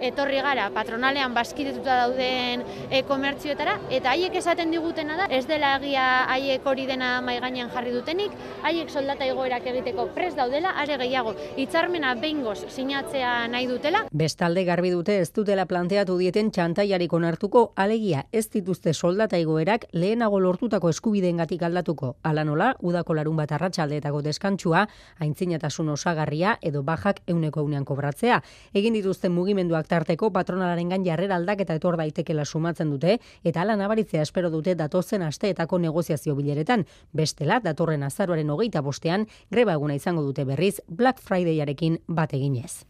Speaker 36: etorri gara patronalean baskidetuta dauden e, komertzioetara eta haiek esaten digutena da ez dela egia haiek hori dena mai gainean jarri dutenik haiek soldata igoerak egiteko pres daudela are gehiago hitzarmena behingoz sinatzea nahi dutela.
Speaker 35: Bestalde garbi dute ez dutela planteatu dieten txantaiarik onartuko alegia ez dituzte soldata igoerak lehenago lortutako eskubideengatik aldatuko. Hala nola udako larun bat arratsaldeetako deskantsua aintzinatasun osagarria edo bajak euneko unean kobratzea. Egin dituzten mugimenduak tarteko patronalaren gan jarrera aldaketa etor daitekela sumatzen dute eta ala nabaritzea espero dute datozen asteetako negoziazio bileretan. Bestela, datorren azaroaren hogeita bostean, greba eguna izango dute berriz Black Fridayarekin bat eginez.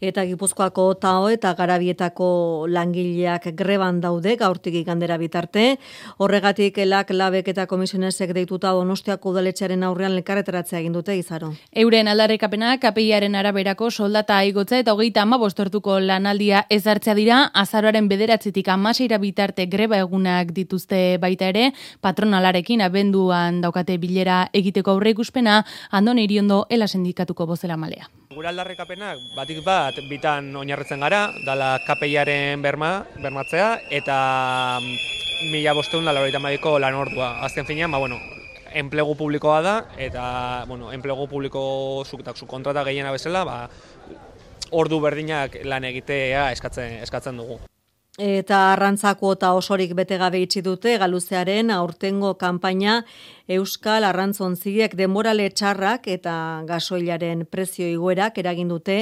Speaker 1: Eta Gipuzkoako tao eta garabietako langileak greban daude gaurtik ikandera bitarte. Horregatik elak labek eta komisionesek deituta donostiako udaletxearen aurrean lekarreteratzea egin dute izaro.
Speaker 4: Euren aldarrekapena kapeiaren araberako soldata aigotza eta hogeita ama bostortuko lanaldia ezartzea dira, azaroaren bederatzetik amaseira bitarte greba egunak dituzte baita ere, patronalarekin abenduan daukate bilera egiteko aurre ikuspena, andon iriondo ela sindikatuko bozela malea.
Speaker 37: Gura aldarrekapenak batik bat bitan oinarritzen gara, dala KPIaren berma, bermatzea, eta mm, mila bosteun da laureita madiko lan ordua. Azken finean, ba, bueno, enplegu publikoa da, eta bueno, enplegu publiko zuketak zu kontrata gehiena bezala, ba, ordu berdinak lan egitea eskatzen, eskatzen dugu.
Speaker 1: Eta arrantzako eta osorik bete gabe itxi dute galuzearen aurtengo kanpaina Euskal Arrantzontziek denborale txarrak eta gasoilaren prezio iguerak eragin dute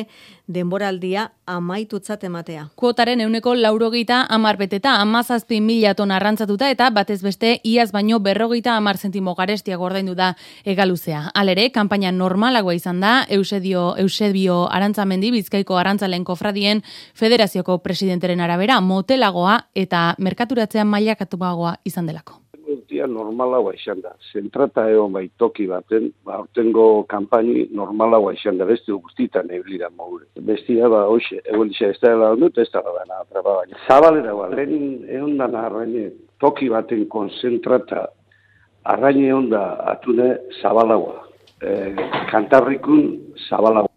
Speaker 1: denboraldia amaitutzat ematea.
Speaker 4: Kuotaren euneko laurogeita amar beteta amazazpi mila ton arrantzatuta eta batez beste iaz baino berrogeita amar zentimo garestia gordaindu da egaluzea. Alere, kanpaina normalagoa izan da Eusedio, Eusebio Arantzamendi Bizkaiko Arantzalen kofradien federazioko presidenteren arabera motelagoa eta merkaturatzean mailakatuagoa izan delako
Speaker 38: urtia normalagoa izan da. Zentrata egon bai toki baten, ba, ortengo kampaini normalagoa izan da, beste guztitan eblira mogure. Bestia, ba, hoxe, egon disa ez da dela ondut, ez da dela traba baina. Zabalera, ba, lehenin egon da arraine, toki baten konzentrata, arraine egon da atune zabalagoa. E, kantarrikun zabalagoa.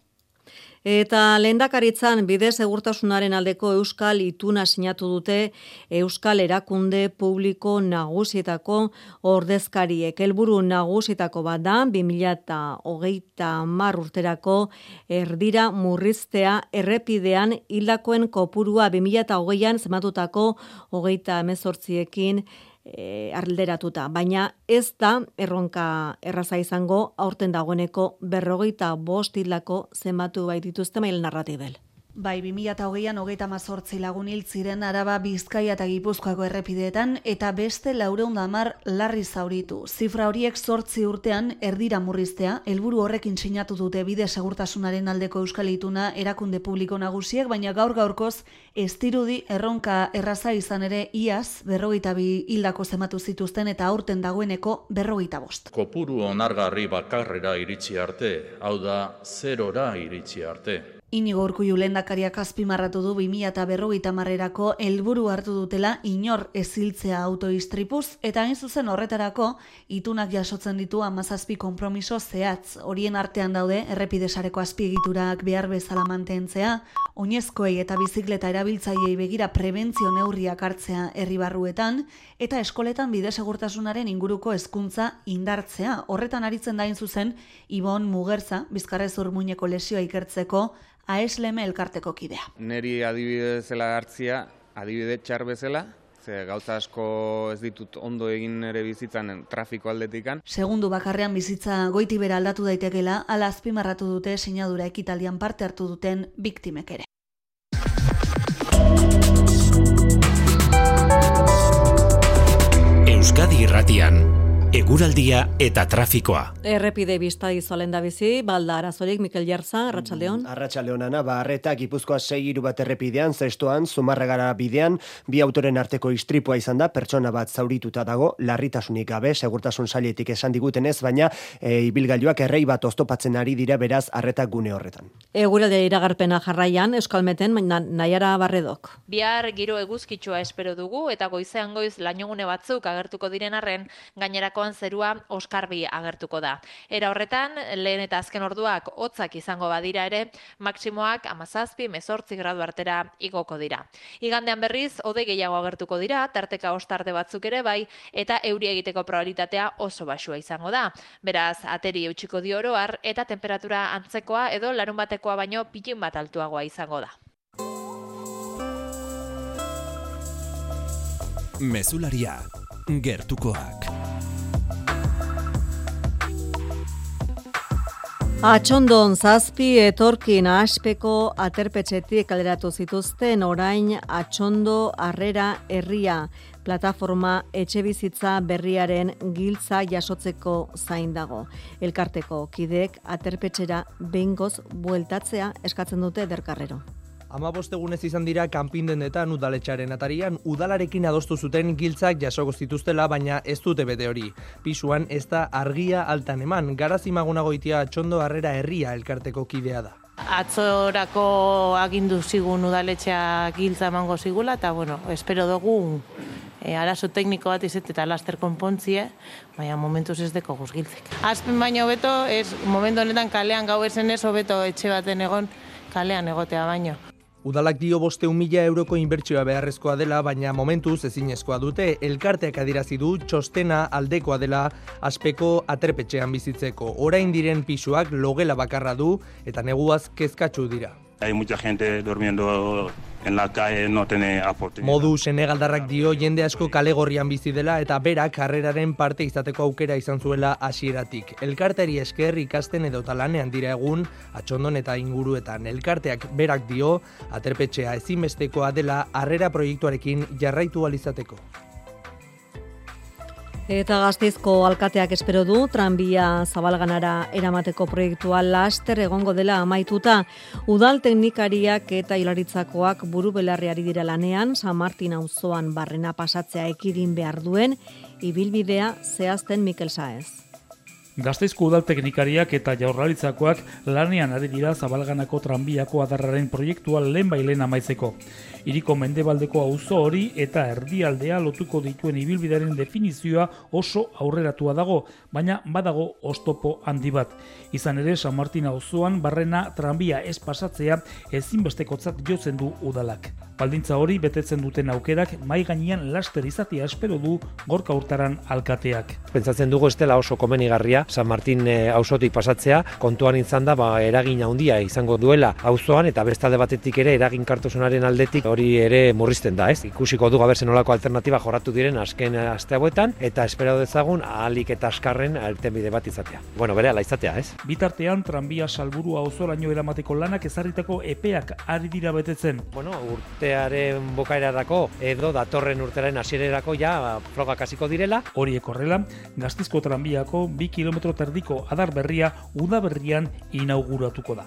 Speaker 1: Eta lehendakaritzan bide segurtasunaren aldeko Euskal ituna sinatu dute Euskal erakunde publiko nagusietako ordezkariek. Helburu nagusietako bat da 2030 mar urterako erdira murriztea errepidean hildakoen kopurua 2020an zematutako hogeita emezortziekin e, alderatuta. Baina ez da erronka erraza izango aurten dagoeneko berrogeita bost hilako zenbatu baitituzte mail narratibel.
Speaker 39: Bai, 2008an hogeita mazortzi lagun hil ziren araba bizkaia eta gipuzkoako errepideetan eta beste laureun damar larri zauritu. Zifra horiek sortzi urtean erdira murriztea, helburu horrekin sinatu dute bide segurtasunaren aldeko euskal ituna erakunde publiko nagusiek, baina gaur gaurkoz ez dirudi erronka erraza izan ere iaz berrogeita bi hildako zematu zituzten eta aurten dagoeneko berrogeita bost.
Speaker 40: Kopuru onargarri bakarrera iritsi arte, hau da, zerora iritsi arte.
Speaker 39: Inigo Urkullu lehendakariak azpimarratu du 2000 eta berrogeita marrerako helburu hartu dutela inor eziltzea autoistripuz eta hain zuzen horretarako itunak jasotzen ditu amazazpi konpromiso zehatz. Horien artean daude errepidesareko azpiegiturak behar bezala mantentzea, oinezkoei eta bizikleta erabiltzaileei begira prebentzio neurriak hartzea herri barruetan eta eskoletan bide segurtasunaren inguruko hezkuntza indartzea. Horretan aritzen da hain zuzen Ibon Mugerza, Bizkarrezur muineko lesioa ikertzeko AESLM elkarteko kidea.
Speaker 41: Neri adibide zela hartzia, adibide txar bezala, ze gauza asko ez ditut ondo egin ere bizitzan trafiko aldetikan.
Speaker 39: Segundu bakarrean bizitza goiti bera aldatu daitekela, ala azpimarratu dute sinadura ekitaldian parte hartu duten biktimek ere.
Speaker 14: Euskadi Irratian Eguraldia eta trafikoa.
Speaker 1: Errepide bizta izolen da bizi, balda arazorik Mikel Jarza, Arratxaldeon.
Speaker 25: Arratxaldeon ana, ba, arreta, gipuzkoa sei iru bat errepidean, zestoan, zumarregara bidean, bi autoren arteko istripua izan da, pertsona bat zaurituta dago, larritasunik gabe, segurtasun sailetik esan digutenez, baina e, ibilgailuak errei bat oztopatzen ari dira beraz arreta gune horretan.
Speaker 1: Eguraldia iragarpena jarraian, Euskalmeten, baina nahiara barredok.
Speaker 13: Bihar giro eguzkitsua espero dugu, eta goizean goiz lainogune batzuk agertuko diren arren, gainerako gaurkoan zerua oskarbi agertuko da. Era horretan, lehen eta azken orduak hotzak izango badira ere, maksimoak amazazpi, mezortzi gradu artera igoko dira. Igandean berriz, ode gehiago agertuko dira, tarteka ostarte batzuk ere bai, eta euri egiteko probabilitatea oso basua izango da. Beraz, ateri eutxiko di oroar, eta temperatura antzekoa edo larun batekoa baino pitin bat altuagoa izango da.
Speaker 14: Mesularia, gertukoak.
Speaker 1: Atxondon zazpi etorkin aspeko aterpetxetik kaleratu zituzten orain atxondo harrera herria plataforma etxe bizitza berriaren giltza jasotzeko zain dago. Elkarteko kidek aterpetxera bengoz bueltatzea eskatzen dute derkarrero.
Speaker 42: Ama bostegunez izan dira kanpindendetan udaletxaren atarian udalarekin adostu zuten giltzak jasoko zituztela, baina ez dute bete hori. Pisuan ez da argia altan eman, garazimagunagoitia txondo harrera herria elkarteko kidea da.
Speaker 43: Atzorako agindu zigun udaletxea giltza emango zigula, eta bueno, espero dugu e, arazo tekniko bat izet eta laster konpontzie, baina momentuz ez deko guzgiltzek. Azpen baino beto, ez, momentu honetan kalean gau ezen ez, hobeto etxe baten egon, kalean egotea baino.
Speaker 42: Udalak dio boste mila euroko inbertsioa beharrezkoa dela, baina momentuz ezinezkoa dute, elkarteak adirazi du txostena aldekoa dela aspeko atrepetxean bizitzeko. Orain diren pisuak logela bakarra du eta neguaz kezkatzu dira.
Speaker 44: Hay mucha gente durmiendo en la calle, no tiene aporte.
Speaker 42: Modu senegaldarrak dio jende asko kale gorrian bizi dela eta berak karreraren parte izateko aukera izan zuela hasieratik. Elkarteri esker ikasten edo talanean dira egun atxondon eta inguruetan. Elkarteak berak dio aterpetxea ezinbestekoa dela harrera proiektuarekin jarraitu alizateko.
Speaker 1: Eta gazteizko alkateak espero du, tranbia zabalganara eramateko proiektua laster egongo dela amaituta. Udal teknikariak eta hilaritzakoak buru belarriari dira lanean, San Martin auzoan barrena pasatzea ekidin behar duen, ibilbidea zehazten Mikel Saez.
Speaker 45: Gazteizko udal teknikariak eta jaurlaritzakoak lanean ari dira zabalganako tranbiako adarraren proiektua lehen bailen amaitzeko. Iriko mendebaldeko auzo hori eta erdialdea lotuko dituen ibilbidaren definizioa oso aurreratua dago, baina badago ostopo handi bat. Izan ere, San Martin auzoan barrena tranbia ez pasatzea ezinbestekotzat jotzen du udalak.
Speaker 42: Baldintza hori betetzen duten aukerak mai gainean laster izatea espero du gorka urtaran alkateak.
Speaker 46: Pentsatzen dugu ez dela oso komenigarria San Martin e, auzotik pasatzea, kontuan izan da ba, eragin handia izango duela auzoan eta bestalde batetik ere eragin kartosunaren aldetik hori ere murrizten da, ez? Ikusiko du gaber nolako alternatiba joratu diren azken aste hauetan eta espero dezagun ahalik eta askarren altenbide bat izatea. Bueno, bere ala izatea, ez?
Speaker 42: Bitartean tranbia salburua auzolaino eramateko lanak ezarritako epeak ari dira betetzen.
Speaker 46: Bueno, urtearen bukaerarako edo datorren urtearen hasiererako ja frogak hasiko direla.
Speaker 42: Horiek horrela, Gastizko tranbiako bi kilometro terdiko adar berria udaberrian inauguratuko da.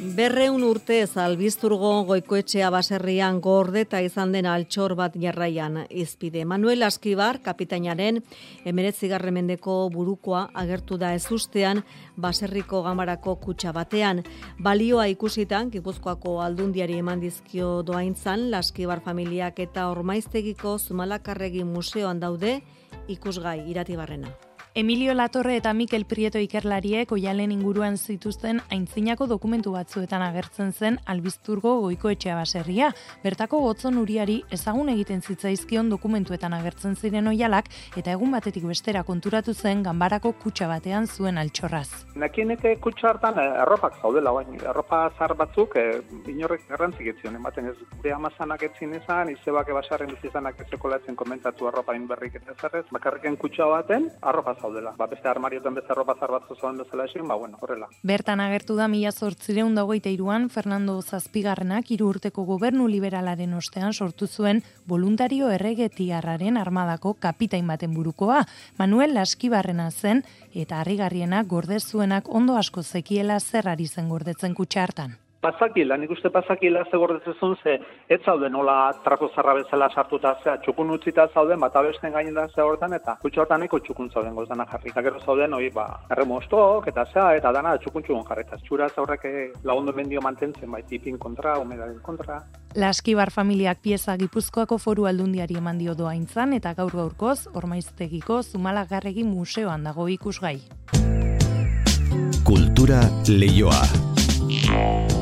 Speaker 1: Berreun urte albizturgo goikoetxea baserrian gordeta izan den altxor bat jarraian izpide. Manuel Askibar, kapitainaren, emeretzigarre mendeko burukoa agertu da ezustean baserriko gamarako kutsa batean. Balioa ikusitan, gipuzkoako aldundiari eman dizkio doaintzan, Laskibar familiak eta ormaiztegiko Zumalakarregi museoan daude ikusgai iratibarrena.
Speaker 47: Emilio Latorre eta Mikel Prieto ikerlariek oialen inguruan zituzten aintzinako dokumentu batzuetan agertzen zen albizturgo goiko etxea baserria. Bertako gotzon uriari ezagun egiten zitzaizkion dokumentuetan agertzen ziren oialak eta egun batetik bestera konturatu zen ganbarako kutsa batean zuen altxorraz.
Speaker 48: Nekieneke kutsa hartan eh, erropak zaudela, baina erropa zar batzuk e, inorrek garrantzik etzion, ematen ez gure amazanak etzin izan, izebak ebasarren bizizanak ezekolatzen komentatu arropa inberrik eta bakarriken kutsa baten, arropa zaudela. Ba, beste armariotan beste arropa zar bat zoan bezala esin, ba, bueno, horrela.
Speaker 47: Bertan agertu da mila zortzireun dagoita iruan, Fernando Zazpigarrenak iru urteko gobernu liberalaren ostean sortu zuen voluntario erregetiarraren armadako kapitain baten burukoa, Manuel Laskibarrena zen, eta harrigarriena gorde zuenak ondo asko zekiela zerrari zen gordetzen kutsa hartan
Speaker 48: pasakila, nik uste pasakila ze gordetzezun ze ez zaude nola trako zarra bezala sartuta zea txukun utzita zauden bat abesten gainen da ze hortan eta kutxo hortan eko txukun zauden gozana jarri. Eta gero zauden hori ba erremostok eta zea eta dana txukun txukun jarri. Eta txura zaurrek eh, lagundu mendio mantentzen bai tipin kontra, humedaren kontra.
Speaker 47: Laskibar familiak pieza gipuzkoako foru aldundiari eman dio doaintzan eta gaur gaurkoz ormaiztegiko zumalagarregi museoan dago ikusgai.
Speaker 14: Kultura leioa.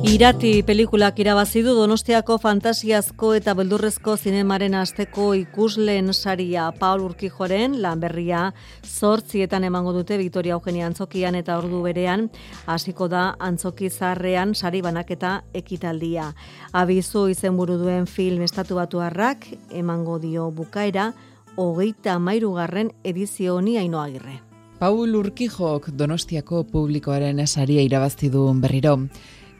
Speaker 1: Irati pelikulak irabazi du Donostiako fantasiazko eta beldurrezko zinemaren asteko ikusleen saria Paul Urkijoren lan berria zortzietan emango dute Victoria Eugenia Antzokian eta ordu berean hasiko da Antzoki Zarrean sari banaketa ekitaldia. Abizu izenburu duen film estatu batuarrak emango dio bukaera hogeita mairugarren edizio honi ainoagirre.
Speaker 49: Paul Urkijok Donostiako publikoaren saria irabazti du berriro.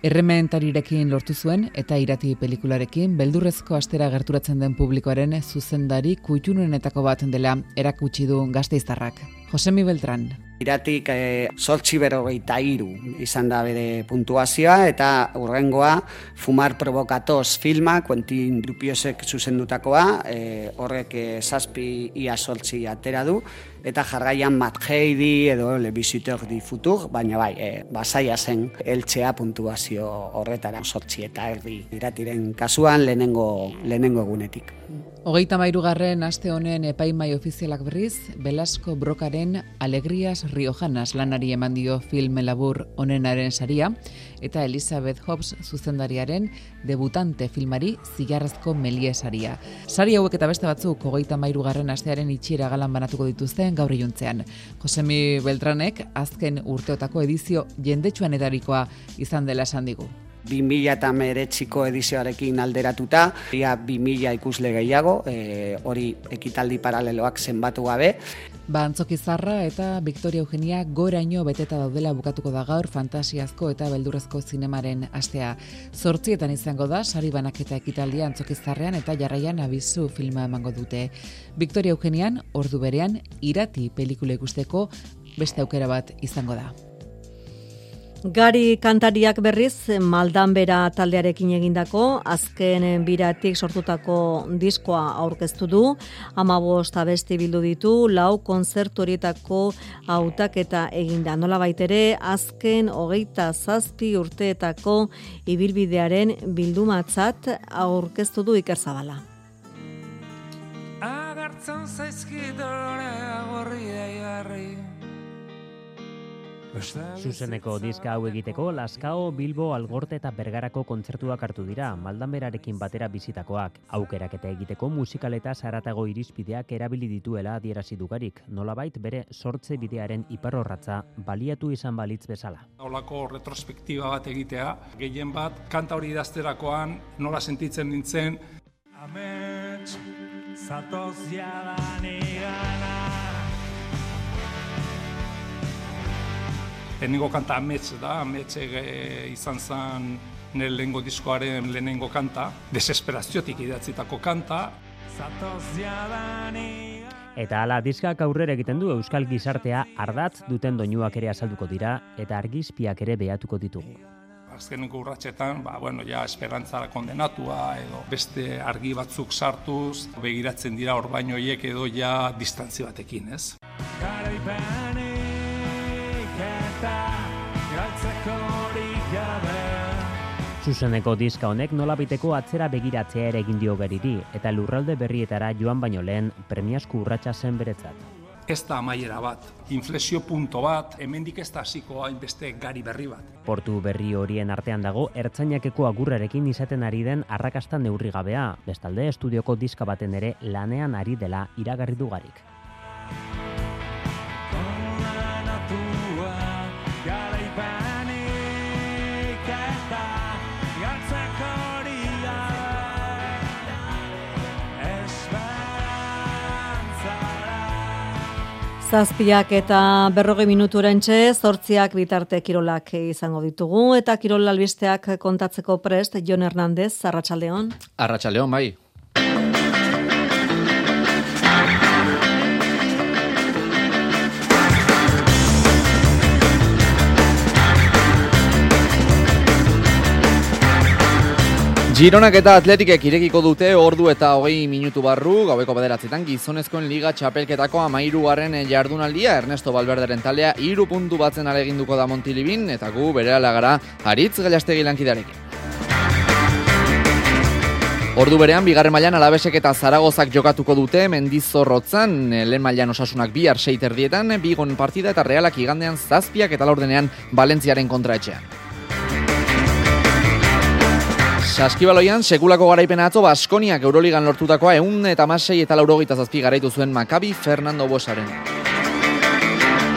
Speaker 49: Errementarirekin lortu zuen eta irati pelikularekin beldurrezko astera gerturatzen den publikoaren zuzendari kutxunenetako bat dela erakutsi du gazteiztarrak. Josemi Beltran.
Speaker 39: Iratik e, sortxi berrogeita iru izan da bere puntuazioa eta urrengoa Fumar Provokatoz filma, Quentin Dupiosek zuzendutakoa, e, horrek e, zazpi ia sortxi atera du, eta jarraian Matt Heidi edo Le Visitor di Futur, baina bai, e, basaia zen eltzea puntuazio horretara sortxi eta erdi iratiren kasuan lehenengo, lehenengo egunetik.
Speaker 49: Hogeita mairugarren aste honen epaimai ofizialak berriz, Belasko Brokaren Alegrias Riojanas lanari eman dio film labur onenaren saria, eta Elizabeth Hobbs zuzendariaren debutante filmari zigarrazko melie saria. Sari hauek eta beste batzuk hogeita mairugarren astearen itxiera galan banatuko dituzten gaur juntzean. Josemi Beltranek azken urteotako edizio jendetsuan edarikoa izan dela esan digu.
Speaker 39: 2000 eta meretziko edizioarekin alderatuta, ia 2000 ikusle gehiago, e, hori ekitaldi paraleloak zenbatu gabe.
Speaker 49: Ba, zarra eta Victoria Eugenia goraino beteta daudela bukatuko da gaur fantasiazko eta beldurrezko zinemaren astea. Zortzietan izango da, sari banaketa ekitaldia antzokizarrean eta jarraian abizu filma emango dute. Victoria Eugenian, ordu berean, irati pelikula ikusteko beste aukera bat izango da.
Speaker 1: Gari kantariak berriz Maldanbera taldearekin egindako azken biratik sortutako diskoa aurkeztu du. Amabost abesti bildu ditu, lau konzertu horietako hautaketa eginda. Nola baitere, azken hogeita zazpi urteetako ibilbidearen bildumatzat aurkeztu du ikerzabala. Agartzen agorri
Speaker 50: Zuzeneko diska hau egiteko Laskao, Bilbo, Algorte eta Bergarako kontzertuak hartu dira, Maldanberarekin batera bizitakoak. Aukeraketa egiteko musikaleta saratago irizpideak erabili dituela adierazi dugarik, nolabait bere sortze bidearen iparrorratza baliatu izan balitz bezala.
Speaker 51: Olako retrospektiba bat egitea, gehien bat, kanta hori idazterakoan nola sentitzen nintzen. Amets, zatoz jadan Lehenengo kanta amets da, amets izan zen nire lehenengo diskoaren lehenengo kanta, desesperaziotik idatzitako kanta.
Speaker 50: Eta hala diskak aurrera egiten du euskal gizartea ardatz duten doinuak ere azalduko dira eta argizpiak ere behatuko ditugu.
Speaker 51: Azkeneko urratxetan, ba, bueno, ja, esperantzara kondenatua edo beste argi batzuk sartuz, begiratzen dira orbainoiek edo ja distantzi batekin, ez?
Speaker 50: Zuzeneko diska honek nolabiteko atzera begiratzea ere egin dio beriri eta lurralde berrietara joan baino lehen premiasku urratsa zen beretzat.
Speaker 51: Ez da amaiera bat, inflexio punto bat, hemendik ez da hasiko hainbeste gari berri bat.
Speaker 50: Portu berri horien artean dago ertzainakeko agurrarekin izaten ari den arrakasta neurri gabea, bestalde estudioko diska baten ere lanean ari dela iragarri dugarik.
Speaker 1: Zazpiak eta berroge minutu erantxe, zortziak bitarte kirolak izango ditugu, eta kirol albisteak kontatzeko prest, Jon Hernandez, Arratxaldeon.
Speaker 9: Arratxaldeon, bai. Gironak eta atletikek irekiko dute ordu eta hogei minutu barru, gaueko bederatzetan gizonezkoen liga txapelketako amairu jardunaldia, Ernesto Balberderen talea iru puntu batzen aleginduko da Montilibin, eta gu bere alagara haritz gailastegi lankidarekin. Ordu berean, bigarren mailan alabesek eta zaragozak jokatuko dute mendizorrotzan, lehen mailan osasunak bihar seiterdietan, bigon partida eta realak igandean zazpiak eta laurdenean Valentziaren kontraetxean. Saskibaloian, sekulako garaipena atzo Baskoniak Euroligan lortutakoa eun eta masei eta laurogeita zazpi garaitu zuen Makabi Fernando Bosaren.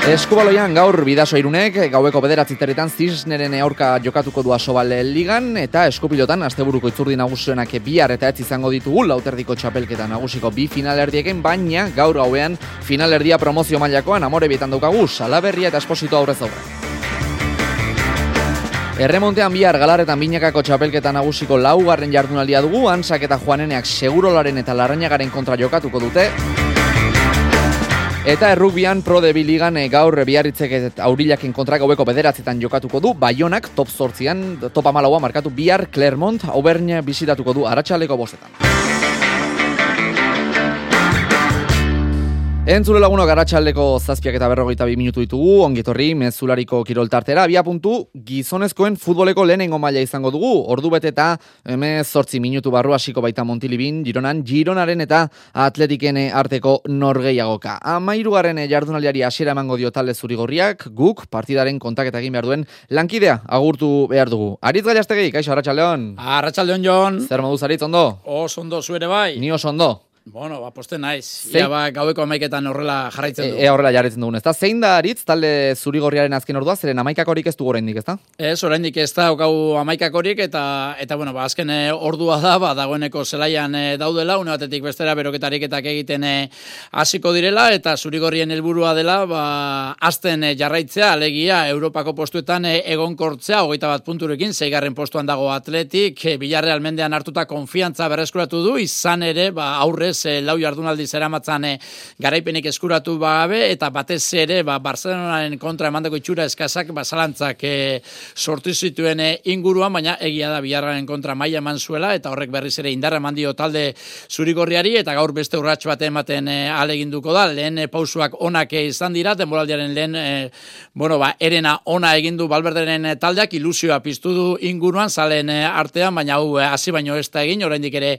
Speaker 9: Eskubaloian gaur bidaso irunek, gaueko bederatziteretan zisneren aurka jokatuko du asobale ligan, eta eskupilotan, asteburuko itzurdi nagusionak bihar eta ez izango ditugu, lauterdiko txapelketa nagusiko bi finalerdieken, baina gaur gauean finalerdia promozio mailakoan amore bietan daukagu, salaberria eta esposito aurrez aurre. Erremontean bihar galaretan binakako txapelketa nagusiko laugarren jardunaldia dugu, ansak eta joaneneak segurolaren eta larrainagaren kontra jokatuko dute. Eta errukbian pro de biligan eh, gaur biarritzek aurillaken kontra gaueko bederatzetan jokatuko du, Baionak top sortzian, top amalaua markatu bihar Clermont, Aubernia bizitatuko du aratsaleko bostetan. Entzule laguno garatxaldeko zazpiak eta berrogeita bi minutu ditugu, ongetorri mezulariko kiroltartera, bia puntu gizonezkoen futboleko lehenengo maila izango dugu, ordu bete eta emez sortzi minutu barru hasiko baita Montilibin, Gironan, Gironaren eta Atletiken arteko norgeiagoka. Amairugarren jardunaliari hasiera emango dio talde zurigorriak, guk partidaren kontaketa egin behar duen lankidea agurtu behar dugu. Aritz gaiastegei, kaixo, Arratxaldeon.
Speaker 46: Arratxaldeon, Jon. Zer
Speaker 9: moduz, Aritz, ondo?
Speaker 46: Os ondo, zuere bai.
Speaker 9: Ni os ondo.
Speaker 46: Bueno, ba, poste naiz. Ia ba, gaueko amaiketan horrela jarraitzen.
Speaker 9: E, horrela jarraitzen dugun, ezta? Zein da aritz, talde zurigorriaren azken ordua, zeren amaikakorik ez du oraindik, ezta?
Speaker 46: Ez, oraindik ez da, gau amaikakorik, eta, eta bueno, ba, azken eh, ordua da, ba, dagoeneko zelaian e, daudela, une batetik bestera beroketariketak egiten hasiko direla, eta zurigorrien helburua dela, ba, azten jarraitzea, alegia, Europako postuetan e, egonkortzea, hogeita bat punturekin, zeigarren postuan dago atletik, e, bilarre almendean hartuta konfiantza berreskuratu du, izan ere, ba, aurre ez e, lau jardunaldi zeramatzan e, garaipenik eskuratu bagabe eta batez ere ba, Barcelonaren kontra emandako itxura eskazak basalantzak e, sortu zituen inguruan, baina egia da biharraren kontra maila eman zuela eta horrek berriz ere indarra eman dio talde zurigorriari eta gaur beste urrats bat ematen e, aleginduko da, lehen e, pausuak onak izan dira, denboraldiaren lehen e, bueno, ba, erena ona egindu balberderen taldeak ilusioa piztu du inguruan, zalen artean, baina hau hasi baino ez da egin, oraindik ere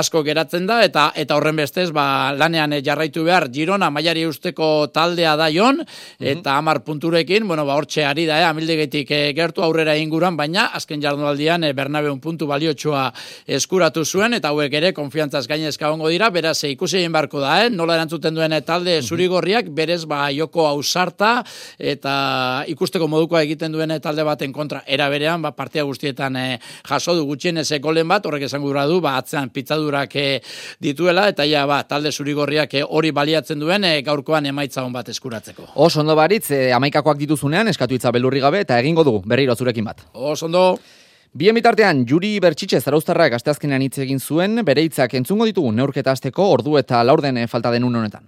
Speaker 46: asko geratzen da, eta eta eta horren bestez, ba, lanean jarraitu behar, Girona mailari usteko taldea da jon, eta hamar punturekin, bueno, ba, hortxe ari da, eh, amildegetik eh, gertu aurrera inguran, baina azken jardunaldian eh, Bernabeun puntu baliotsua eskuratu zuen, eta hauek ere konfiantzaz gainezka ongo dira, beraz, eh, ikusi egin barko da, eh? nola erantzuten duen eh, talde zurigorriak, berez, ba, joko ausarta, eta ikusteko modukoa egiten duen eh, talde baten kontra, era berean, ba, partia guztietan eh, jaso du gutxienez golen bat, horrek esan gura du, ba, atzean pitzadurak eh, dituela, eta ja, ba, talde zurigorriak eh, hori baliatzen duen eh, gaurkoan emaitza hon bat eskuratzeko.
Speaker 9: Oso ondo baritz, e, amaikakoak dituzunean, eskatu itza belurri gabe, eta egingo dugu, berriro zurekin bat.
Speaker 46: Oso ondo.
Speaker 9: Bien bitartean, Juri Bertxitxe zarauztarrak asteazkenean hitz egin zuen, bere hitzak entzungo ditugu neurketa azteko ordu eta laurden eh, falta den honetan.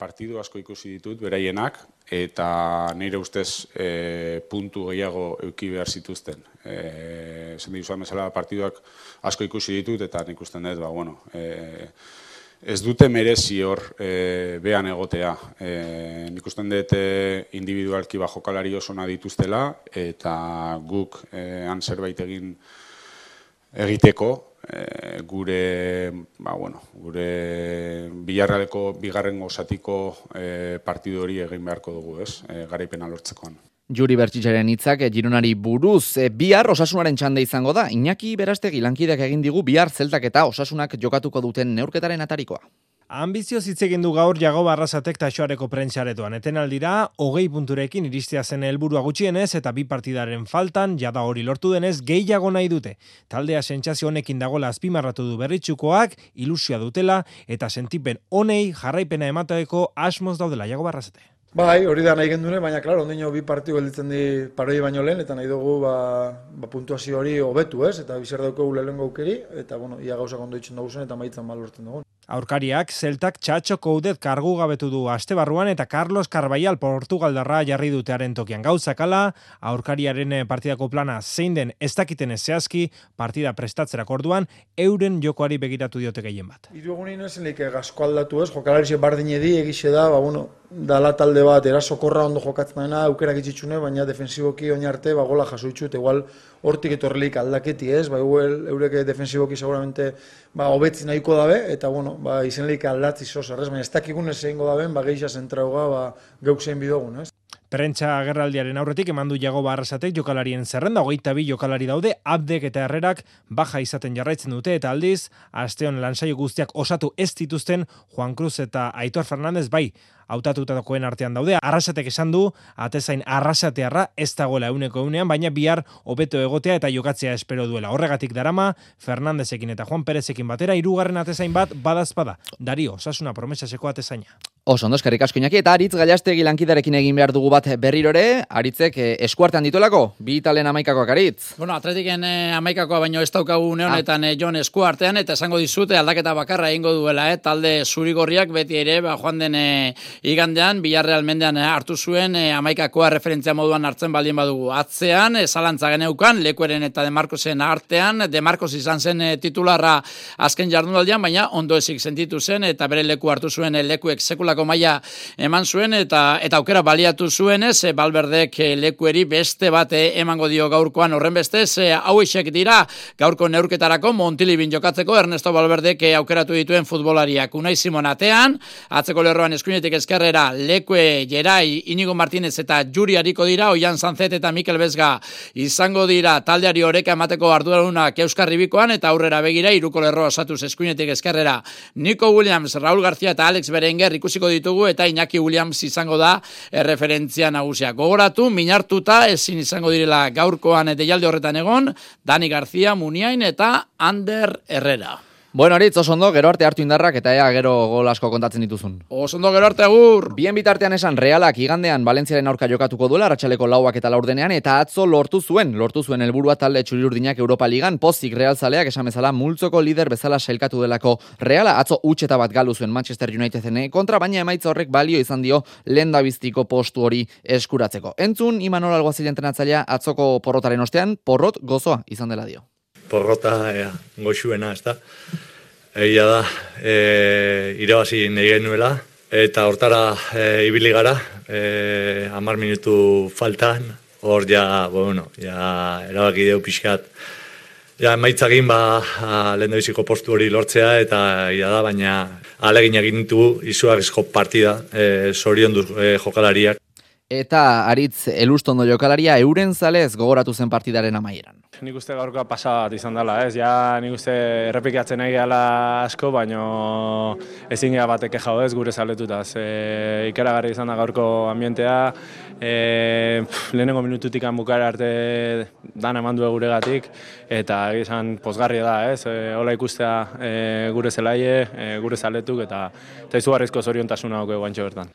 Speaker 52: Partidu asko ikusi ditut, beraienak, eta nire ustez e, puntu gehiago euki behar zituzten. E, Zen dizuan bezala partiduak asko ikusi ditut, eta nik usten dut, ba, bueno, e, ez dute merezi hor e, behan egotea. E, nik usten dut individualki ba jokalari oso dituztela, eta guk e, han zerbait egin egiteko, e, gure, ba, bueno, gure bilarraleko bigarren gozatiko e, partidu hori egin beharko dugu, ez, e, garaipena lortzekoan.
Speaker 9: Juri Bertxitxaren hitzak eh, Gironari buruz, e, bihar osasunaren txande izango da, Iñaki Berastegi lankideak egin digu bihar zeltak eta osasunak jokatuko duten neurketaren atarikoa.
Speaker 53: Ambizioz hitz egin du gaur jago barrazatek taxoareko prentxaretoan. Eten aldira, hogei punturekin iristea zen helburua gutxienez eta bi partidaren faltan, jada hori lortu denez, gehiago nahi dute. Taldea sentsazio honekin dagola azpimarratu du berritxukoak, ilusioa dutela eta sentipen honei jarraipena emateeko asmoz daudela jago barrazate.
Speaker 54: Bai, hori da nahi gendune, baina, klaro, ondino bi partidu gelditzen di paroi baino lehen, eta nahi dugu ba, ba puntuazio hori hobetu ez, eta bizer daukagu lehen gaukeri, eta, bueno, ia gauzak ondo ditzen dugu zen, eta maitzen balortzen dugu.
Speaker 53: Aurkariak, zeltak txatxo koudet kargu gabetu du aste barruan eta Carlos Carbaial Portugaldarra jarri dutearen tokian gauzakala, aurkariaren eh, partidako plana zein den ez dakiten zehazki partida prestatzerak orduan, euren jokoari begiratu diote gehien bat.
Speaker 54: Iru egunin ez lik gasko aldatu ez, jokalari bardin edi egixe da, ba, bueno, dala talde bat, erasokorra ondo jokatzen dena, aukerak itxitsune, baina defensiboki oin arte, ba, gola jaso itxut, igual hortik etorlik aldaketi ez, ba, eureke defensiboki seguramente ba, hobetzi nahiko dabe, eta bueno, ba, izenlik aldatzi zoz, errez, baina ez dakigun ez egingo daben, ba, geixa zentrauga, ba, geuk zein bidogun, ez?
Speaker 53: Prentsa agerraldiaren aurretik emandu jago barrasatek jokalarien zerrenda, hogeita bi jokalari daude, abdek eta herrerak baja izaten jarraitzen dute, eta aldiz, asteon lansaio guztiak osatu ez dituzten Juan Cruz eta Aitor Fernandez bai, hautatutakoen artean daude. Arrasatek esan du, atezain arrasatearra ez dagoela euneko eunean, baina bihar hobeto egotea eta jokatzea espero duela. Horregatik darama, Fernandezekin eta Juan Perezekin batera, irugarren atezain bat badazpada. Dario, osasuna promesaseko atezaina.
Speaker 9: Oso, ondo, eskerrik asko inaki, eta aritz gaiastegi lankidarekin egin behar dugu bat berrirore, aritzek eh, eskuartean dituelako, bi italen amaikakoak aritz.
Speaker 46: Bueno, atletiken eh, amaikakoa baino ez daukagu neonetan ah. eh, jon eskuartean, eta esango dizute aldaketa bakarra egingo duela, eh, talde zurigorriak beti ere, ba, joan den eh, igandean, bilarreal mendean eh, hartu zuen, eh, amaikakoa referentzia moduan hartzen baldin badugu. Atzean, eh, zalantza geneukan, lekueren eta demarkosen artean, demarkos izan zen eh, titularra azken jardunaldian, baina ondo ezik sentitu zen, eta bere leku hartu zuen eh, lekuek sekulako maila eman zuen eta eta aukera baliatu zuen ez Balberdek lekueri beste bate emango dio gaurkoan. Horren bestez eh, hauexek dira gaurko neurketarako Montilibin jokatzeko Ernesto Balberdek aukeratu dituen futbolariak. Unai Simon atean atzeko lerroan eskuinetik eskerrera lekue Jerai Inigo Martinez eta Juri Ariko dira Oian Sanzet eta Mikel Bezga izango dira taldeari oreka emateko arduradunak Euskar Ribikoan eta aurrera begira iruko lerroa osatuz eskuinetik eskerrera Nico Williams, Raúl García eta Alex Berenguer ikusiko ditugu eta Iñaki Williams izango da erreferentzia nagusia. Gogoratu, minartuta ezin izango direla gaurkoan deialde horretan egon, Dani García, Muniain eta Ander Herrera.
Speaker 9: Bueno, Aritz, oso ondo, gero arte hartu indarrak eta ea gero gol asko kontatzen dituzun.
Speaker 46: Oso ondo, gero arte agur!
Speaker 9: Bien bitartean esan, realak igandean Valentziaren aurka jokatuko duela, ratxaleko lauak eta laurdenean, eta atzo lortu zuen, lortu zuen helburua talde txurirurdinak Europa Ligan, pozik real zaleak esan bezala, multzoko lider bezala sailkatu delako reala, atzo utxeta bat galu zuen Manchester Uniteden kontra, baina emaitza horrek balio izan dio lenda biztiko postu hori eskuratzeko. Entzun, Imanol Alguazil entrenatzailea atzoko porrotaren ostean, porrot gozoa izan dela dio
Speaker 55: porrota ea, goxuena, ez da. Egia da, e, irabazi nahi genuela, eta hortara e, ibili gara, e, amar minutu faltan, hor ja, bueno, ja, erabaki deu pixkat, Ja, emaitzagin ba, lehen postu hori lortzea eta ia da, baina alegin egin du izugarrizko partida, e, sorion du e, jokalariak.
Speaker 9: Eta aritz elustondo jokalaria euren zalez gogoratu zen partidaren amaieran
Speaker 56: nik uste gaurkoa pasa bat izan dela, ez? Ja, nik uste errepikatzen nahi gala asko, baino ezin gara bateke jau ez gure zaletuta. Ze ikaragarri izan da gaurko ambientea, e, pff, lehenengo minututik bukara arte dan eman du guregatik, eta izan pozgarria da, ez? E, hola ikustea e, gure zelaie, e, gure zaletuk, eta, eta izugarrizko zoriontasuna hauko guantxo bertan.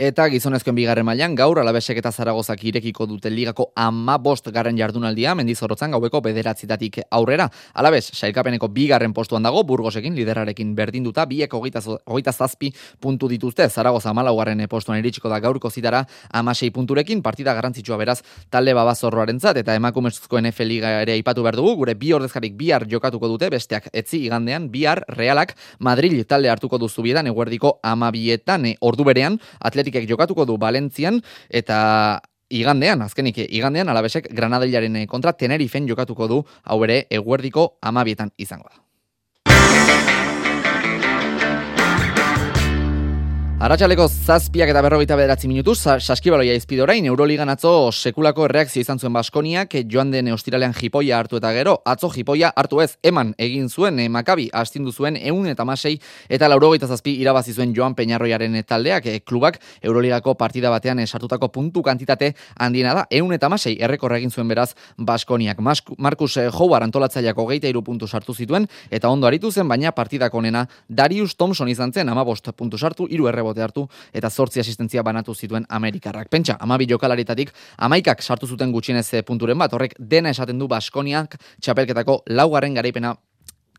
Speaker 9: Eta gizonezkoen bigarren mailan gaur alabesek eta zaragozak irekiko dute ligako ama bost garren jardunaldia mendizorotzan gaueko bederatzitatik aurrera. Alabes, sailkapeneko bigarren postuan dago, burgosekin liderarekin berdinduta, biek hogeita zazpi puntu dituzte, zaragoza malaugarren postuan iritsiko da gaurko zitara amasei punturekin, partida garrantzitsua beraz talde babazorroaren zat, eta emakumezkoen F Liga ere aipatu behar dugu, gure bi ordezkarik bihar jokatuko dute, besteak etzi igandean, bihar realak Madrid talde hartuko duzu biedan, eguerdiko amabietan, e, ordu berean, atletik Atletikek jokatuko du Valentzian eta igandean, azkenik igandean alabesek Granadillaren kontra Tenerifen jokatuko du hau ere eguerdiko amabietan izango da. Arratxaleko zazpiak eta berrogeita bederatzi minutu, saskibaloia izpide orain, Euroligan atzo sekulako reakzio izan zuen Baskoniak, joan den ostiralean jipoia hartu eta gero, atzo jipoia hartu ez, eman egin zuen, e, Makabi astindu zuen, eun eta masei, eta laurogeita zazpi irabazi zuen joan Peñarroiaren taldeak, e, klubak Euroligako partida batean esartutako puntu kantitate handiena da, eun eta masei, errekorra egin zuen beraz Baskoniak. Markus Howard antolatzaileako geita iru puntu sartu zituen, eta ondo aritu zen, baina partidako nena Darius Thompson izan zen, ama bost puntu sartu, iru errebo rebote hartu eta zortzi asistentzia banatu zituen Amerikarrak. Pentsa, amabi jokalaritatik amaikak sartu zuten gutxienez eh, punturen bat, horrek dena esaten du Baskoniak txapelketako laugarren garaipena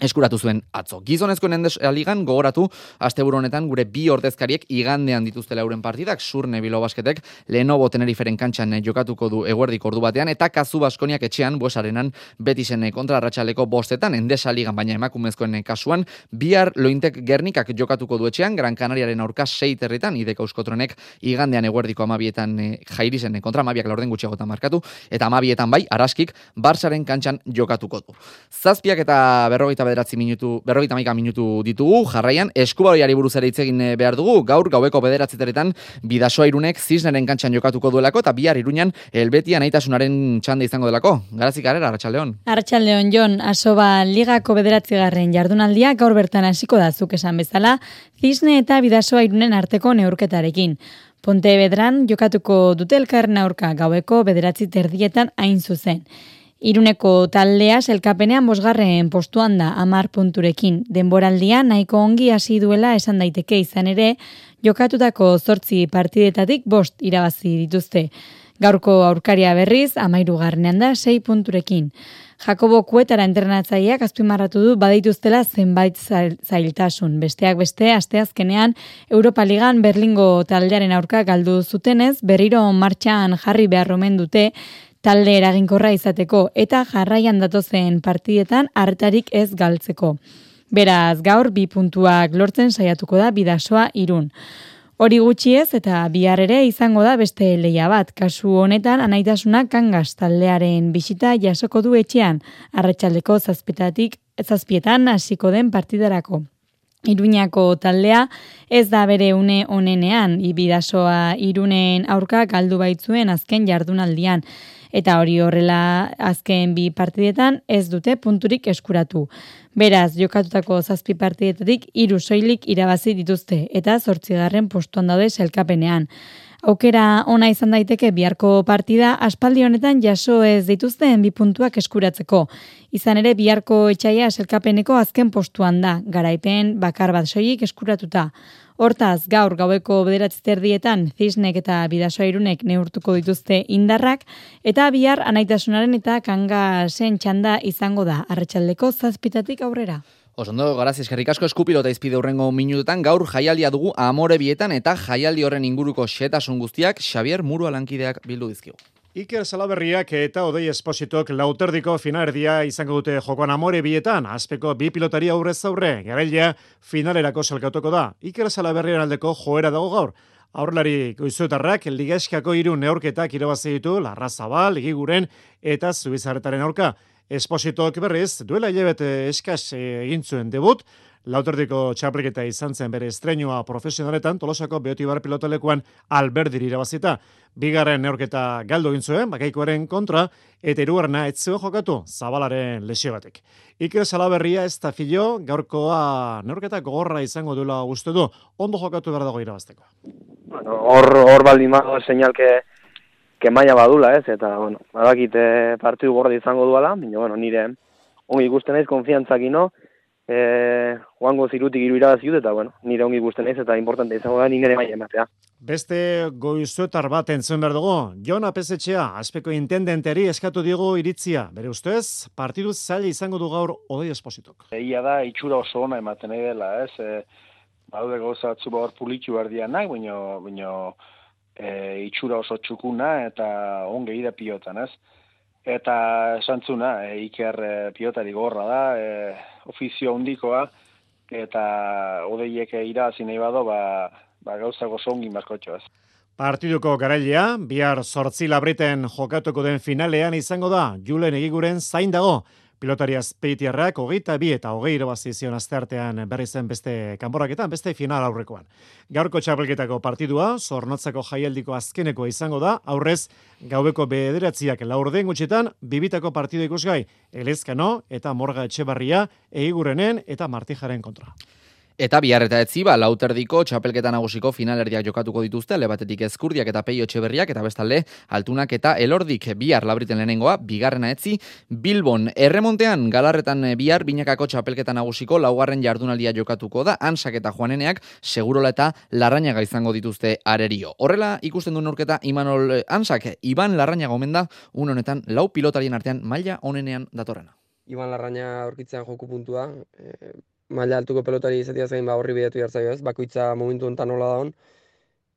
Speaker 9: eskuratu zuen atzo. Gizonezkoen endes aligan gogoratu asteburu honetan gure bi ordezkariek igandean dituzte lauren partidak Surne Bilo Basketek Lenovo Teneriferen kantxan jokatuko du eguerdik ordu batean eta Kazu Baskoniak etxean Buesarenan Betisen kontra Arratsaleko bostetan endes aligan baina emakumezkoen kasuan bihar Lointek Gernikak jokatuko du etxean Gran Canariaren aurka 6 territan Ideka Euskotronek igandean eguerdiko 12etan e, Jairisen kontra 12ak laurden gutxiagotan markatu eta 12etan bai Araskik Barsaren kantxan jokatuko du. Zazpiak eta berrogeita bederatzi minutu, berrogeita maika minutu ditugu, jarraian, eskubaroiari buruz ere itzegin eh, behar dugu, gaur gaueko bederatzeteretan bidasoa irunek zisneren kantxan jokatuko duelako, eta bihar iruñan elbetia nahitasunaren txanda izango delako. Garazik arera, Arratxaldeon.
Speaker 57: Arratxaldeon, Jon, asoba ligako bederatzi garren jardunaldia, gaur bertan hasiko da zuk esan bezala, zisne eta bidasoa irunen arteko neurketarekin. Ponte bedran, jokatuko dute elkarren aurka gaueko bederatzi terdietan hain zuzen. Iruneko taldea elkapenean bosgarren postuan da amar punturekin. Denboraldia nahiko ongi hasi duela esan daiteke izan ere, jokatutako zortzi partidetatik bost irabazi dituzte. Gaurko aurkaria berriz, amairu garnean da, sei punturekin. Jakobo Kuetara entrenatzaileak azpimarratu du badituztela zenbait zailtasun. Besteak beste, asteazkenean Europa Ligan Berlingo taldearen aurka galdu zutenez, berriro martxan jarri behar dute, talde eraginkorra izateko eta jarraian datozen partidetan hartarik ez galtzeko. Beraz, gaur bi puntuak lortzen saiatuko da bidasoa irun. Hori gutxi ez eta bihar ere izango da beste leia bat. Kasu honetan anaitasunak kangas taldearen bisita jasoko du etxean, arratsaldeko zazpitatik zazpietan hasiko den partidarako. Iruñako taldea ez da bere une onenean, ibidasoa irunen aurka galdu baitzuen azken jardunaldian eta hori horrela azken bi partidetan ez dute punturik eskuratu. Beraz, jokatutako zazpi partidetatik hiru soilik irabazi dituzte eta zortzigarren postuan daude selkapenean. Aukera ona izan daiteke biharko partida aspaldi honetan jaso ez dituzten bi puntuak eskuratzeko. Izan ere biharko etxaia selkapeneko azken postuan da, garaipen bakar bat soilik eskuratuta. Hortaz, gaur gaueko bederatziterdietan zisnek eta bidasoa irunek neurtuko dituzte indarrak, eta bihar anaitasunaren eta kanga zen txanda izango da, arratsaldeko zazpitatik aurrera.
Speaker 9: Osondo, garaz, eskerrik asko eskupilota izpide hurrengo minututan, gaur jaialdia dugu amore bietan eta jaialdi horren inguruko xetasun guztiak Xavier Muru alankideak bildu dizkigu.
Speaker 58: Iker Salaberriak eta Odei Espositok lauterdiko finalerdia izango dute jokoan amore bietan, azpeko bi pilotari aurrez aurre, garailea finalerako salkatuko da. Iker Salaberrian aldeko joera dago gaur. Aurlari goizuetarrak ligeskako hiru neorketak irabazi ditu Larra Zabal, Ligiguren eta Zubizarretaren aurka. Espositok berriz, duela hilabete eskas egin zuen debut, Lauterdiko txapelketa izan zen bere estrenua profesionaletan, tolosako beotibar pilotalekuan alberdir irabazita. Bigarren neorketa galdo egin zuen, bakaikoaren kontra, eta irugarna etzeo jokatu, zabalaren lesio batek. Iker Salaberria ez da filo, gaurkoa neorketa gogorra izango duela uste du, ondo jokatu behar dago irabazteko.
Speaker 59: Bueno, hor, hor baldi mago señal que, maia badula, ez? Eta, bueno, badakite partidu gorra izango duela, baina, bueno, nire ongi ikusten naiz, konfiantzak ino, e, joango zirutik iru irabazi eta bueno, nire ongi guzten naiz eta importante izango da nire maila ematea.
Speaker 58: Beste goizuetar bat entzuen behar dugu, Jon Apesetxea, aspeko intendenteri eskatu digu iritzia. Bere ustez, partiduz zaila izango du gaur odei espositok.
Speaker 60: Egia da, itxura oso ona ematen nahi dela, ez? E, Baude gauza atzu hor pulitxu erdianak, baina, baina e, itxura oso txukuna eta onge ida pilotan, ez? Eta esantzuna, e, Iker e, pilotari gorra da, e, ofizio handikoa eta odeiek irazi nahi bado, ba, ba gauza gozongi markotxo ez.
Speaker 58: Partiduko garailea, bihar sortzi labriten jokatuko den finalean izango da, Julen egiguren zain dago, Pilotari azpeitiarrak hogeita bi eta hogei irabazizion azteartean berri zen beste kanboraketan, beste final aurrekoan. Gaurko txapelketako partidua, zornotzako jaialdiko azkeneko izango da, aurrez gaubeko bederatziak laurden gutxetan, bibitako partidu ikusgai, elezkano eta morga etxebarria, eigurenen eta martijaren kontra.
Speaker 9: Eta bihar eta etzi, ba, lauterdiko txapelketa nagusiko finalerdiak jokatuko dituzte, lebatetik ezkurdiak eta peio txeberriak, eta bestalde, altunak eta elordik bihar labriten lehenengoa, bigarrena etzi, Bilbon, erremontean, galarretan bihar, binakako txapelketa nagusiko, laugarren jardunaldia jokatuko da, ansak eta joaneneak, segurola eta larrañaga izango dituzte arerio. Horrela, ikusten du norketa, Imanol ansak, Iban larrañaga omen da, un honetan, lau pilotarien artean, maila onenean datorrena.
Speaker 61: Iban larraña aurkitzean joku puntua, eh, maila altuko pelotari izatea zain ba horri bidatu jartzaio ez, bakoitza momentu honetan nola daun,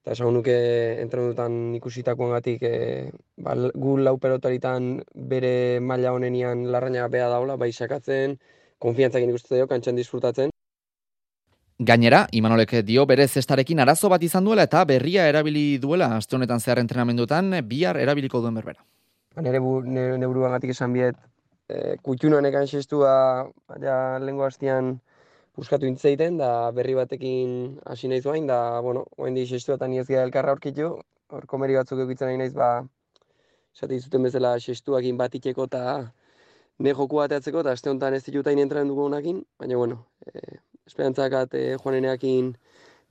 Speaker 61: eta esan nuke entrenutan ikusitakoan gatik, e, ba, gu lau pelotaritan bere maila honenian larraina beha daula, bai sakatzen, konfiantzakin ikusten dio, kantxan disfrutatzen.
Speaker 9: Gainera, Imanolek dio bere zestarekin arazo bat izan duela eta berria erabili duela aste honetan zehar entrenamendutan bihar erabiliko duen berbera.
Speaker 61: Ba, nere, bu, nere, nere esan biet, e, kutxunan ekan xestua, ja, lengo hastian, buskatu intzeiten, da berri batekin hasi nahi zuain, da, bueno, oen di sestu eta niez elkarra aurkitu, hor komeri batzuk egitzen nahi naiz, ba, esate izuten bezala sestuakin bat iteko eta ne joku bateatzeko, eta aste honetan ez dituta inentran dugu honakin, baina, bueno, e, esperantzakat e, joaneneakin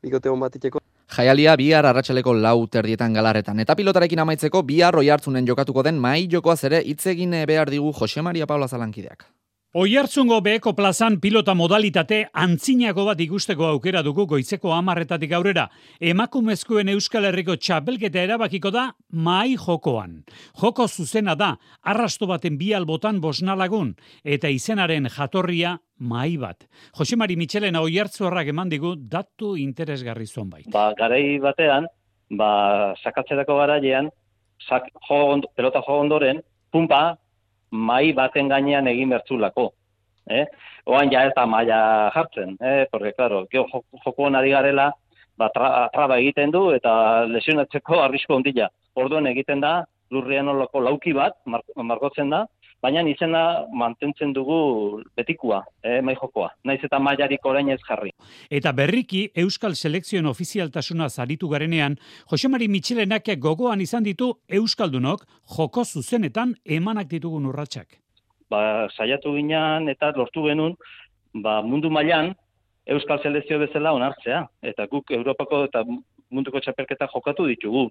Speaker 61: bikote hon bat iteko.
Speaker 9: Jaialia bihar arratsaleko lau terdietan galarretan. Eta pilotarekin amaitzeko bihar roi hartzunen jokatuko den mai jokoaz ere itzegin behar digu Jose Maria Paula Zalankideak.
Speaker 62: Oiartzungo beheko plazan pilota modalitate antzinako bat ikusteko aukera dugu goitzeko amarretatik aurrera. Emakumezkoen Euskal Herriko txapelketa erabakiko da mai jokoan. Joko zuzena da, arrasto baten bi albotan bosnalagun, eta izenaren jatorria mai bat. Josemari Michelena oiartzuarrak eman digu datu interesgarri zonbait.
Speaker 63: Ba, garei batean, ba, sakatzerako garailean, sak, jo, pelota jo ondoren, pumpa, mai baten gainean egin bertzulako. Eh? Oan ja ez da maia jartzen, eh? porque, claro, joko hona digarela, ba, traba egiten du eta lesionatzeko arrisko ondila. Orduen egiten da, lurrian olako lauki bat, margotzen da, baina izena mantentzen dugu betikua, eh, mai jokoa. Naiz eta mailarik orain ez jarri.
Speaker 62: Eta berriki Euskal Selekzioen ofizialtasuna zaritu garenean, Jose Mari Michelenak gogoan izan ditu Euskaldunok joko zuzenetan emanak ditugun urratsak.
Speaker 63: Ba, saiatu ginean eta lortu genuen, ba, mundu mailan Euskal Selekzio bezala onartzea. Eta guk Europako eta munduko txapelketa jokatu ditugu.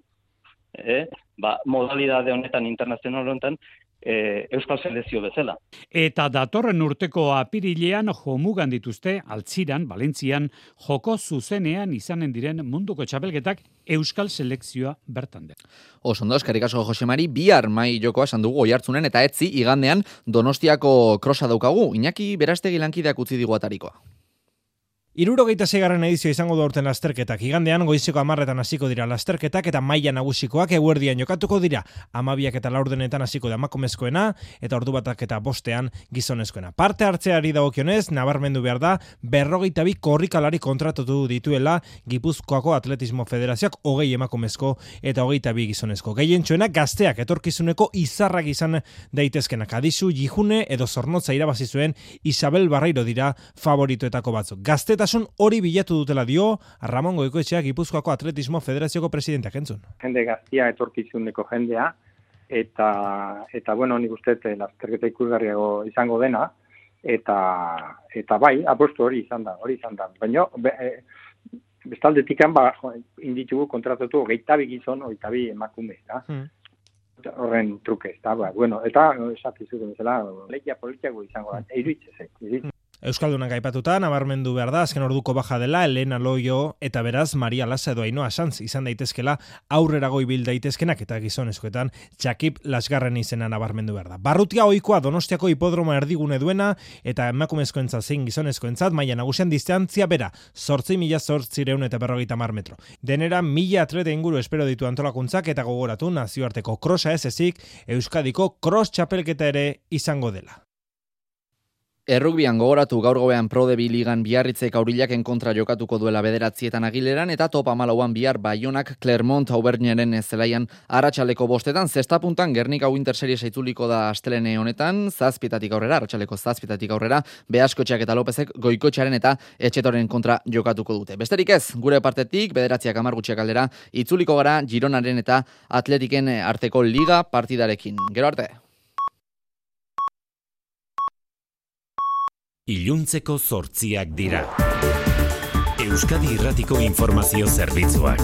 Speaker 63: Eh? Ba, modalidade honetan, internazional honetan, e, Euskal Selezio bezala.
Speaker 62: Eta datorren urteko apirilean jomugan dituzte, altziran, Valentzian, joko zuzenean izanen diren munduko txapelketak Euskal Selekzioa bertan de.
Speaker 9: Osondo, eskarrik asko Josemari, bihar mai jokoa esan dugu oiartzunen eta etzi igandean donostiako krosa daukagu, Iñaki berastegi lankideak utzi digu atarikoa.
Speaker 64: Irurogeita zeigarren edizio izango du aurten lasterketak. Igandean goizeko amarretan hasiko dira lasterketak eta maila nagusikoak eguerdian jokatuko dira. Amabiak eta laurdenetan hasiko da makomezkoena eta ordu batak eta bostean gizonezkoena. Parte hartzeari dagokionez, nabarmendu behar da, berrogeita bi korrikalari kontratatu dituela Gipuzkoako Atletismo Federazioak hogei emakumezko eta hogeita bi gizonezko. Gehien gazteak etorkizuneko izarrak izan daitezkenak. Adizu, jihune edo zornotza irabazi zuen Isabel Barreiro dira favoritoetako batzuk. Gazte Zaletasun hori bilatu dutela dio Ramon Goikoetxea Gipuzkoako Atletismo Federazioko presidenteak entzun.
Speaker 58: Jende gaztia etorkizuneko jendea eta eta bueno, nik uste eh, lasterketa ikusgarriago izango dena eta eta bai, apostu hori izan da, hori izan da. Baina be, e, bestaldetikan ba inditugu kontratatu 22 gizon, 22 emakume, da. Hmm. Horren truke, eta, ba, bueno, eta esatizu bezala, lehia politiago izango da, hmm.
Speaker 64: Euskaldunak aipatuta, nabarmendu behar da, azken orduko baja dela, Elena Loio eta beraz Maria Lasa edo Ainoa Sanz izan daitezkela aurrerago ibil daitezkenak eta gizonezkoetan Jakip Lasgarren izena nabarmendu behar da. Barrutia oikoa Donostiako hipodroma erdigune duena eta emakumezkoentza zein gizonezkoentzat maila nagusian distantzia bera, sortzi mila sortzireun eta berrogeita mar metro. Denera mila atlete inguru espero ditu antolakuntzak eta gogoratu nazioarteko krosa ez ezik Euskadiko cross txapelketa ere izango dela.
Speaker 9: Errugbian gogoratu gaur gobean prode biligan biarritzek aurillaken kontra jokatuko duela bederatzietan agileran eta top amalauan bihar Bayonak Clermont Auberneren zelaian aratsaleko bostetan zestapuntan Gernika Winter Series aituliko da astelene honetan zazpitatik aurrera, aratsaleko zazpitatik aurrera Beaskotxeak eta Lopezek goikotxaren eta etxetoren kontra jokatuko dute. Besterik ez, gure partetik bederatziak amargutxeak aldera itzuliko gara Gironaren eta Atletiken arteko liga partidarekin. Gero arte!
Speaker 14: Iluntzeko zortziak dira. Euskadi Irratiko Informazio Zerbitzuak.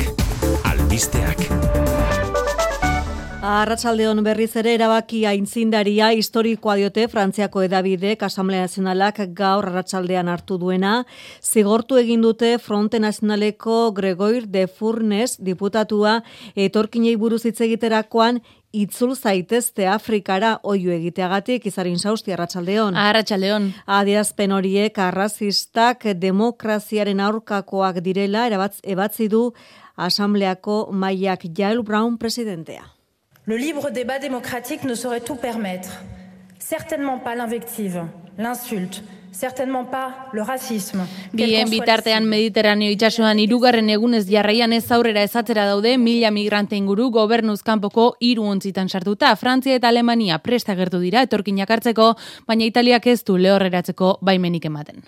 Speaker 14: Albisteak.
Speaker 1: Arratsaldeon berriz ere erabaki aintzindaria historikoa diote Frantziako edabide Asamblea Nazionalak gaur arratsaldean hartu duena, zigortu egin dute Fronte Nazionaleko Gregoire de Furnes diputatua etorkinei buruz hitz egiterakoan itzul zaitezte Afrikara oio egiteagatik izarin sausti arratsaldeon.
Speaker 4: Arratsaldeon.
Speaker 1: Adierazpen horiek arrazistak demokraziaren aurkakoak direla erabatz ebatzi du asambleako maiak Jael Brown presidentea.
Speaker 65: Le libre débat démocratique ne saurait tout permettre. Certainement pas l'invective, l'insulte, certainement pas le racisme.
Speaker 4: Bien bitartean Mediterraneo itsasoan hirugarren egunez jarraian ez aurrera ezatzera daude mila migrante inguru gobernuz kanpoko hiru ontzitan sartuta. Frantzia eta Alemania presta gertu dira etorkinak hartzeko, baina Italiak ez du lehorreratzeko baimenik ematen.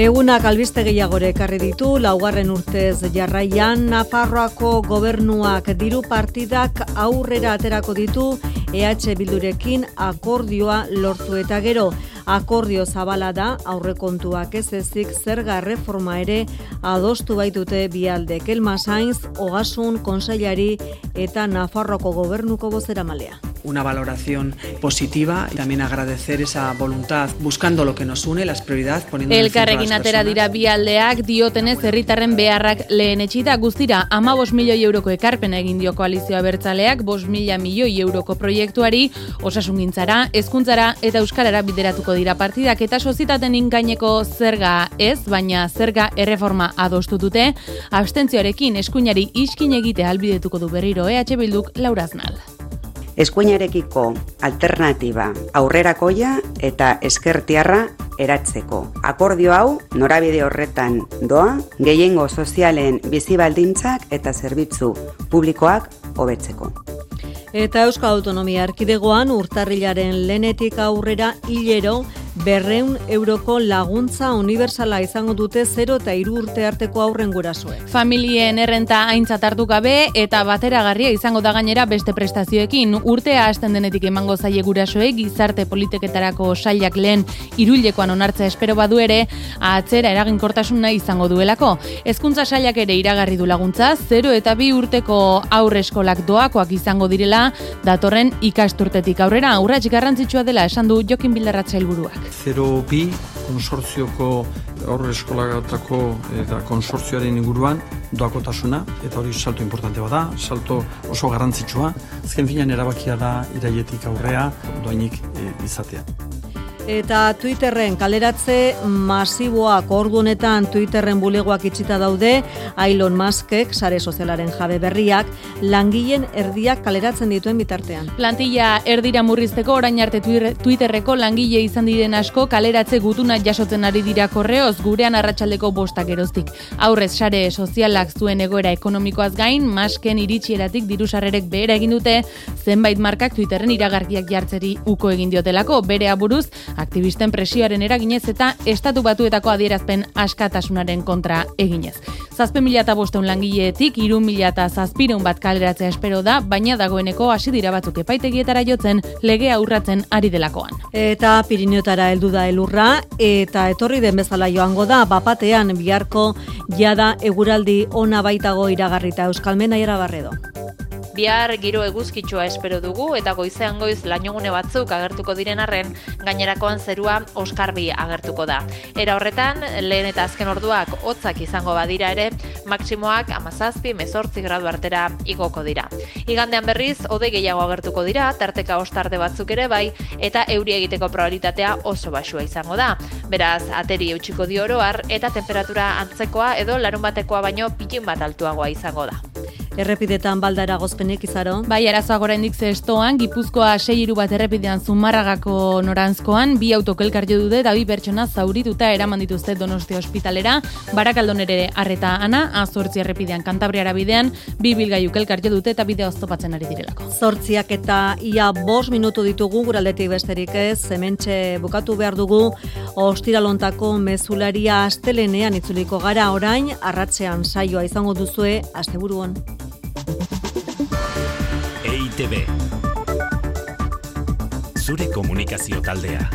Speaker 1: Egunak albiste gehiagore ekarri ditu, laugarren urtez jarraian, Nafarroako gobernuak diru partidak aurrera aterako ditu EH Bildurekin akordioa lortu eta gero. Akordio zabala da aurrekontuak ez ezik zerga reforma ere adostu baitute bialde. Kelma Sainz, Ogasun, Konseilari eta Nafarroako gobernuko bozera malea
Speaker 3: una valoración positiva y también agradecer esa voluntad buscando lo que nos une, las prioridades, poniendo
Speaker 4: El carreguin atera dira bi aldeak diotenez herritarren beharrak lehen etxita guztira ama bos milioi euroko ekarpena egin dio koalizioa bertzaleak bos mila milioi euroko proiektuari osasungintzara, hezkuntzara eta euskarara bideratuko dira partidak eta sozitaten ingaineko zerga ez, baina zerga erreforma adostu dute, abstentzioarekin eskuinari iskin egite albidetuko du berriro EH Bilduk lauraznal
Speaker 5: eskuinarekiko alternatiba aurrerakoia eta eskertiarra eratzeko. Akordio hau norabide horretan doa, gehiengo sozialen bizibaldintzak eta zerbitzu publikoak hobetzeko.
Speaker 1: Eta Euskal Autonomia Erkidegoan urtarrilaren lenetik aurrera hilero berreun euroko laguntza universala izango dute 0 eta iru urte arteko aurren gurasoek.
Speaker 4: Familien errenta aintzat hartu gabe eta bateragarria izango da gainera beste prestazioekin. Urtea hasten denetik emango zaie gurasoek gizarte politiketarako sailak lehen iruilekoan onartza espero badu ere, atzera eraginkortasuna izango duelako. Hezkuntza sailak ere iragarri du laguntza, 0 eta bi urteko aurre eskolak doakoak izango direla, datorren ikasturtetik aurrera, urratxik garrantzitsua dela esan du Jokin Bildarratza helburuak.
Speaker 6: 0 bi konsortzioko aurre eskolagatako eta konsortzioaren inguruan doakotasuna, eta hori salto importante bada, salto oso garrantzitsua, azken finean erabakia da iraietik aurrea doainik e, izatea.
Speaker 1: Eta Twitterren kaleratze masiboak ordu honetan Twitterren bulegoak itxita daude, Elon Muskek sare sozialaren jabe berriak langileen erdiak kaleratzen dituen bitartean.
Speaker 4: Plantilla erdira murrizteko orain arte Twitterreko langile izan diren asko kaleratze gutuna jasotzen ari dira korreoz gurean arratsaldeko bostak eroztik. Aurrez sare sozialak zuen egoera ekonomikoaz gain, Musken iritsieratik dirusarrerek behera egin dute, zenbait markak Twitterren iragarkiak jartzeri uko egin diotelako, bere aburuz, aktivisten presioaren eraginez eta estatu batuetako adierazpen askatasunaren kontra eginez. Zazpe mila eta bosteun langileetik, iru mila eta zazpireun bat kaleratzea espero da, baina dagoeneko hasi dira batzuk epaitegietara jotzen lege aurratzen ari delakoan.
Speaker 1: Eta Pirineotara heldu da elurra, eta etorri den bezala joango da, bapatean biharko jada eguraldi ona baitago iragarrita Euskalmena Barredo.
Speaker 13: Bihar giro eguzkitsua espero dugu eta goizean goiz lainogune batzuk agertuko diren arren gainerakoan zerua oskarbi agertuko da. Era horretan, lehen eta azken orduak hotzak izango badira ere, maksimoak amazazpi, mezortzi gradu artera igoko dira. Igandean berriz, ode gehiago agertuko dira, tarteka ostarde batzuk ere bai, eta euri egiteko probabilitatea oso basua izango da. Beraz, ateri eutxiko di oroar, eta temperatura antzekoa edo larun batekoa baino pitin bat altuagoa izango da.
Speaker 1: Errepidetan baldara gozpenik izaro?
Speaker 4: Bai, arazoa gora indik estoan, Gipuzkoa seiru bat errepidean zumarragako norantzkoan, bi autokelkar jo dute eta bi pertsona zaurituta eraman dituzte donostia ospitalera, barakaldon ere arreta ana, azortzi errepidean kantabriara bidean, bi bilgaiu kelkar jo dute eta bidea oztopatzen ari direlako.
Speaker 1: Zortziak eta ia bos minutu ditugu guraldetik besterik ez, zementxe bukatu behar dugu, ostiralontako mezularia astelenean itzuliko gara orain, arratzean saioa izango duzue, asteburuan.
Speaker 14: EITB Zure komunikazio taldea